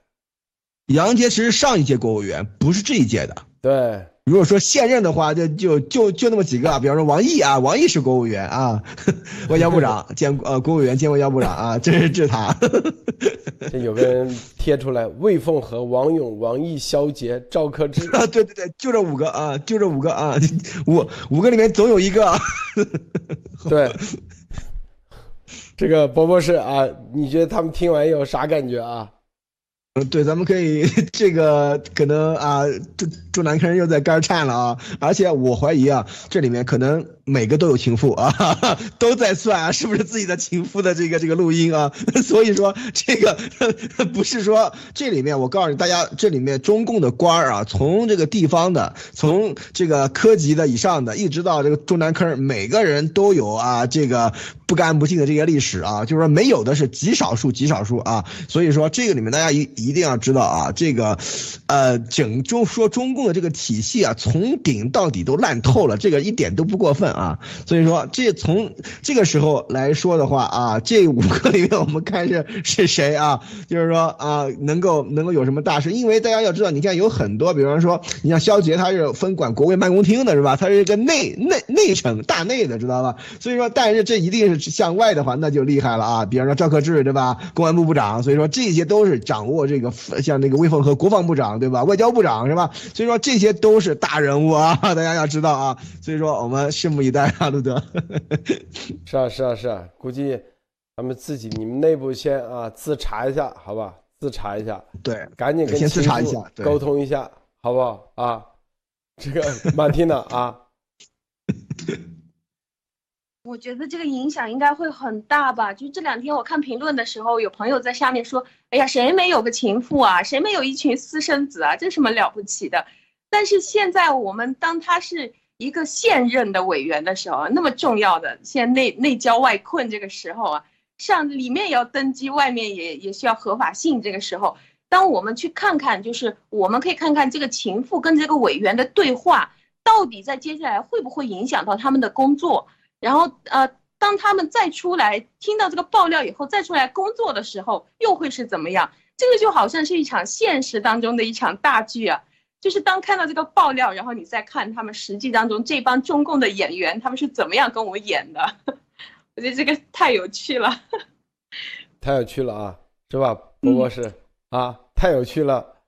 杨洁篪是上一届国务委员，不是这一届的。对。如果说现任的话，就就就就那么几个，啊比方说王毅啊，王毅是国务委员啊，外交部长 兼呃国务委员兼外交部长啊，这是治他。这有个人贴出来，魏凤和、王勇、王毅、肖杰、赵克志啊，对对对，就这五个啊，就这五个啊，五五个里面总有一个。对，这个博博士啊，你觉得他们听完有啥感觉啊？嗯，对，咱们可以 这个可能啊，这中南坑又在肝颤了啊，而且我怀疑啊，这里面可能每个都有情妇啊，都在算啊，是不是自己的情妇的这个这个录音啊？所以说这个不是说这里面，我告诉大家，这里面中共的官儿啊，从这个地方的，从这个科级的以上的，一直到这个中南坑，每个人都有啊，这个不干不净的这些历史啊，就是说没有的是极少数极少数啊，所以说这个里面大家一。一定要知道啊，这个，呃，整中说中共的这个体系啊，从顶到底都烂透了，这个一点都不过分啊。所以说，这从这个时候来说的话啊，这五个里面我们看是是谁啊？就是说啊，能够能够有什么大事？因为大家要知道，你看有很多，比方说，你像肖杰，他是分管国卫办公厅的，是吧？他是一个内内内省大内的，知道吧？所以说，但是这一定是向外的话，那就厉害了啊。比方说赵克志，对吧？公安部部长，所以说这些都是掌握。这个像那个魏凤和国防部长对吧？外交部长是吧？所以说这些都是大人物啊，大家要知道啊。所以说我们拭目以待啊，路德。是啊是啊是啊，估计咱们自己你们内部先啊自查一下，好吧？自查一下，对，赶紧跟先自查一下，沟通一下，好不好啊？这个马蒂娜啊。我觉得这个影响应该会很大吧？就这两天我看评论的时候，有朋友在下面说：“哎呀，谁没有个情妇啊？谁没有一群私生子啊？这什么了不起的？”但是现在我们当他是一个现任的委员的时候，那么重要的，现在内内交外困这个时候啊，上里面也要登基，外面也也需要合法性。这个时候，当我们去看看，就是我们可以看看这个情妇跟这个委员的对话，到底在接下来会不会影响到他们的工作？然后呃，当他们再出来听到这个爆料以后，再出来工作的时候，又会是怎么样？这个就好像是一场现实当中的一场大剧啊！就是当看到这个爆料，然后你再看他们实际当中这帮中共的演员，他们是怎么样跟我演的？我觉得这个太有趣了，太有趣了啊，是吧，波波是啊，太有趣了。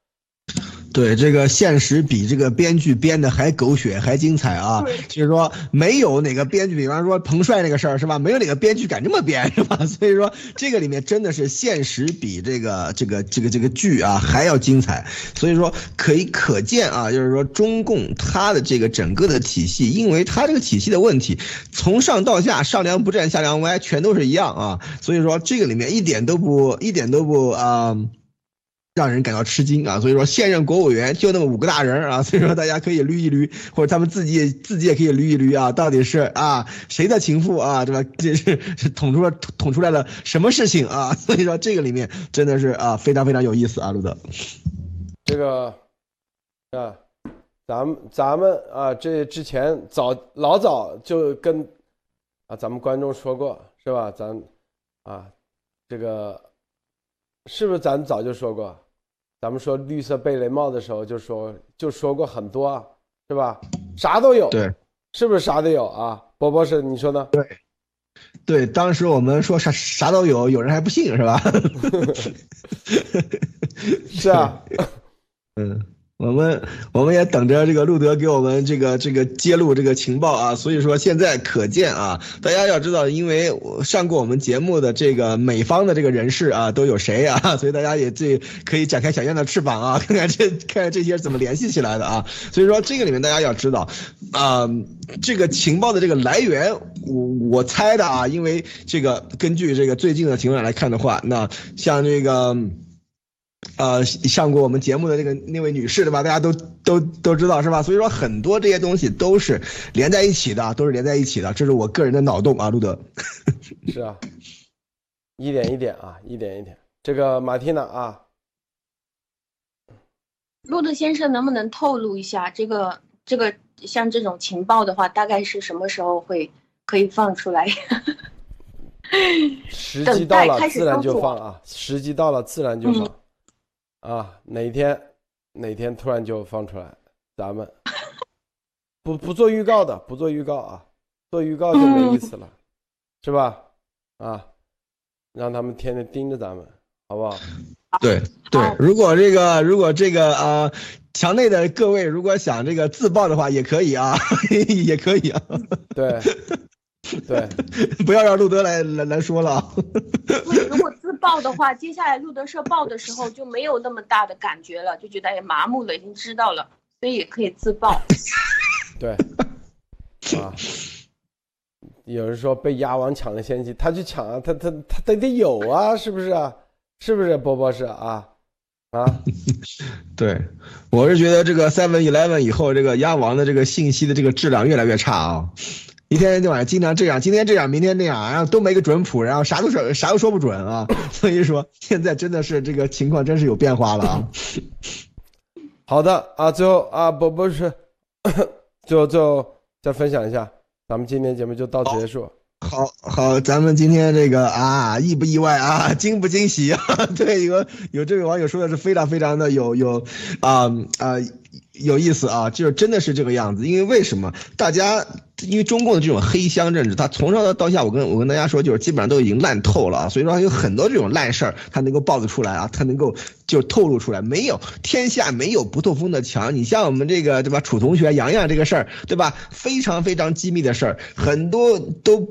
对这个现实比这个编剧编的还狗血还精彩啊！就是说没有哪个编剧，比方说彭帅那个事儿是吧？没有哪个编剧敢这么编是吧？所以说这个里面真的是现实比这个这个这个这个剧啊还要精彩。所以说可以可见啊，就是说中共它的这个整个的体系，因为它这个体系的问题，从上到下上梁不正下梁歪，全都是一样啊。所以说这个里面一点都不一点都不啊。让人感到吃惊啊！所以说，现任国务委员就那么五个大人啊，所以说大家可以捋一捋，或者他们自己自己也可以捋一捋啊，到底是啊谁的情妇啊，对吧？这是捅出了捅出来了什么事情啊？所以说这个里面真的是啊非常非常有意思啊，路德。这个啊，咱们咱们啊，这之前早老早就跟啊咱们观众说过是吧？咱啊这个是不是咱早就说过？咱们说绿色贝雷帽的时候，就说就说过很多，是吧？啥都有，对，是不是啥都有啊？波波是你说呢？对，对，当时我们说啥啥都有，有人还不信，是吧？是啊，嗯。我们我们也等着这个路德给我们这个这个揭露这个情报啊，所以说现在可见啊，大家要知道，因为上过我们节目的这个美方的这个人士啊，都有谁啊？所以大家也这可以展开想象的翅膀啊，看看这看看这些怎么联系起来的啊。所以说这个里面大家要知道啊，这个情报的这个来源，我我猜的啊，因为这个根据这个最近的情况来看的话，那像这个。呃，上过我们节目的那个那位女士对吧？大家都都都知道是吧？所以说很多这些东西都是连在一起的，都是连在一起的。这是我个人的脑洞啊，路德。是啊，一点一点啊，一点一点。这个马蒂娜啊，路德先生能不能透露一下这个这个像这种情报的话，大概是什么时候会可以放出来？时机到了自然就放啊，时机到了自然就放。啊，哪天哪天突然就放出来，咱们不不做预告的，不做预告啊，做预告就没意思了，是吧？啊，让他们天天盯着咱们，好不好？对对，如果这个如果这个啊，墙内的各位如果想这个自爆的话，也可以啊，也可以啊。对对，不要让路德来来来说了。如果自自爆的话，接下来路德社爆的时候就没有那么大的感觉了，就觉得也麻木了，已经知道了，所以也可以自爆。对，啊，有人说被鸭王抢了先机，他去抢啊，他他他得得有啊，是不是啊？是不是波波是啊？啊，对，我是觉得这个 Seven Eleven 以后，这个鸭王的这个信息的这个质量越来越差啊，一天到晚经常这样，今天这样，明天那样，然后都没个准谱，然后啥都说啥都说不准啊，所以说现在真的是这个情况真是有变化了啊。好的啊，最后啊，不不是，最后最后再分享一下，咱们今天节目就到此结束。好好，咱们今天这个啊，意不意外啊，惊不惊喜啊？对，有有这位网友说的是非常非常的有有啊啊有意思啊，就是真的是这个样子。因为为什么大家因为中共的这种黑箱政治，他从上到下，我跟我跟大家说，就是基本上都已经烂透了啊。所以说有很多这种烂事儿，他能够爆得出来啊，他能够就透露出来。没有天下没有不透风的墙。你像我们这个对吧，楚同学、洋洋这个事儿对吧，非常非常机密的事儿，很多都。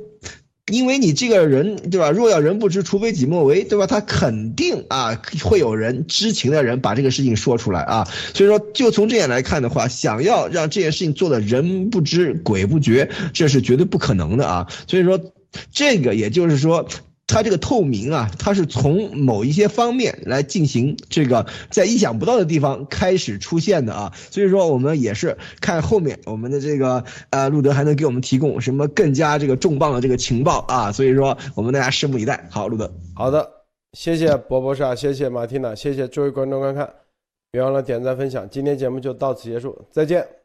因为你这个人，对吧？若要人不知，除非己莫为，对吧？他肯定啊，会有人知情的人把这个事情说出来啊。所以说，就从这点来看的话，想要让这件事情做的人不知鬼不觉，这是绝对不可能的啊。所以说，这个也就是说。它这个透明啊，它是从某一些方面来进行这个在意想不到的地方开始出现的啊，所以说我们也是看后面我们的这个呃路德还能给我们提供什么更加这个重磅的这个情报啊，所以说我们大家拭目以待。好，路德，好的，谢谢博博士，谢谢马蒂娜，谢谢诸位观众观看，别忘了点赞分享，今天节目就到此结束，再见。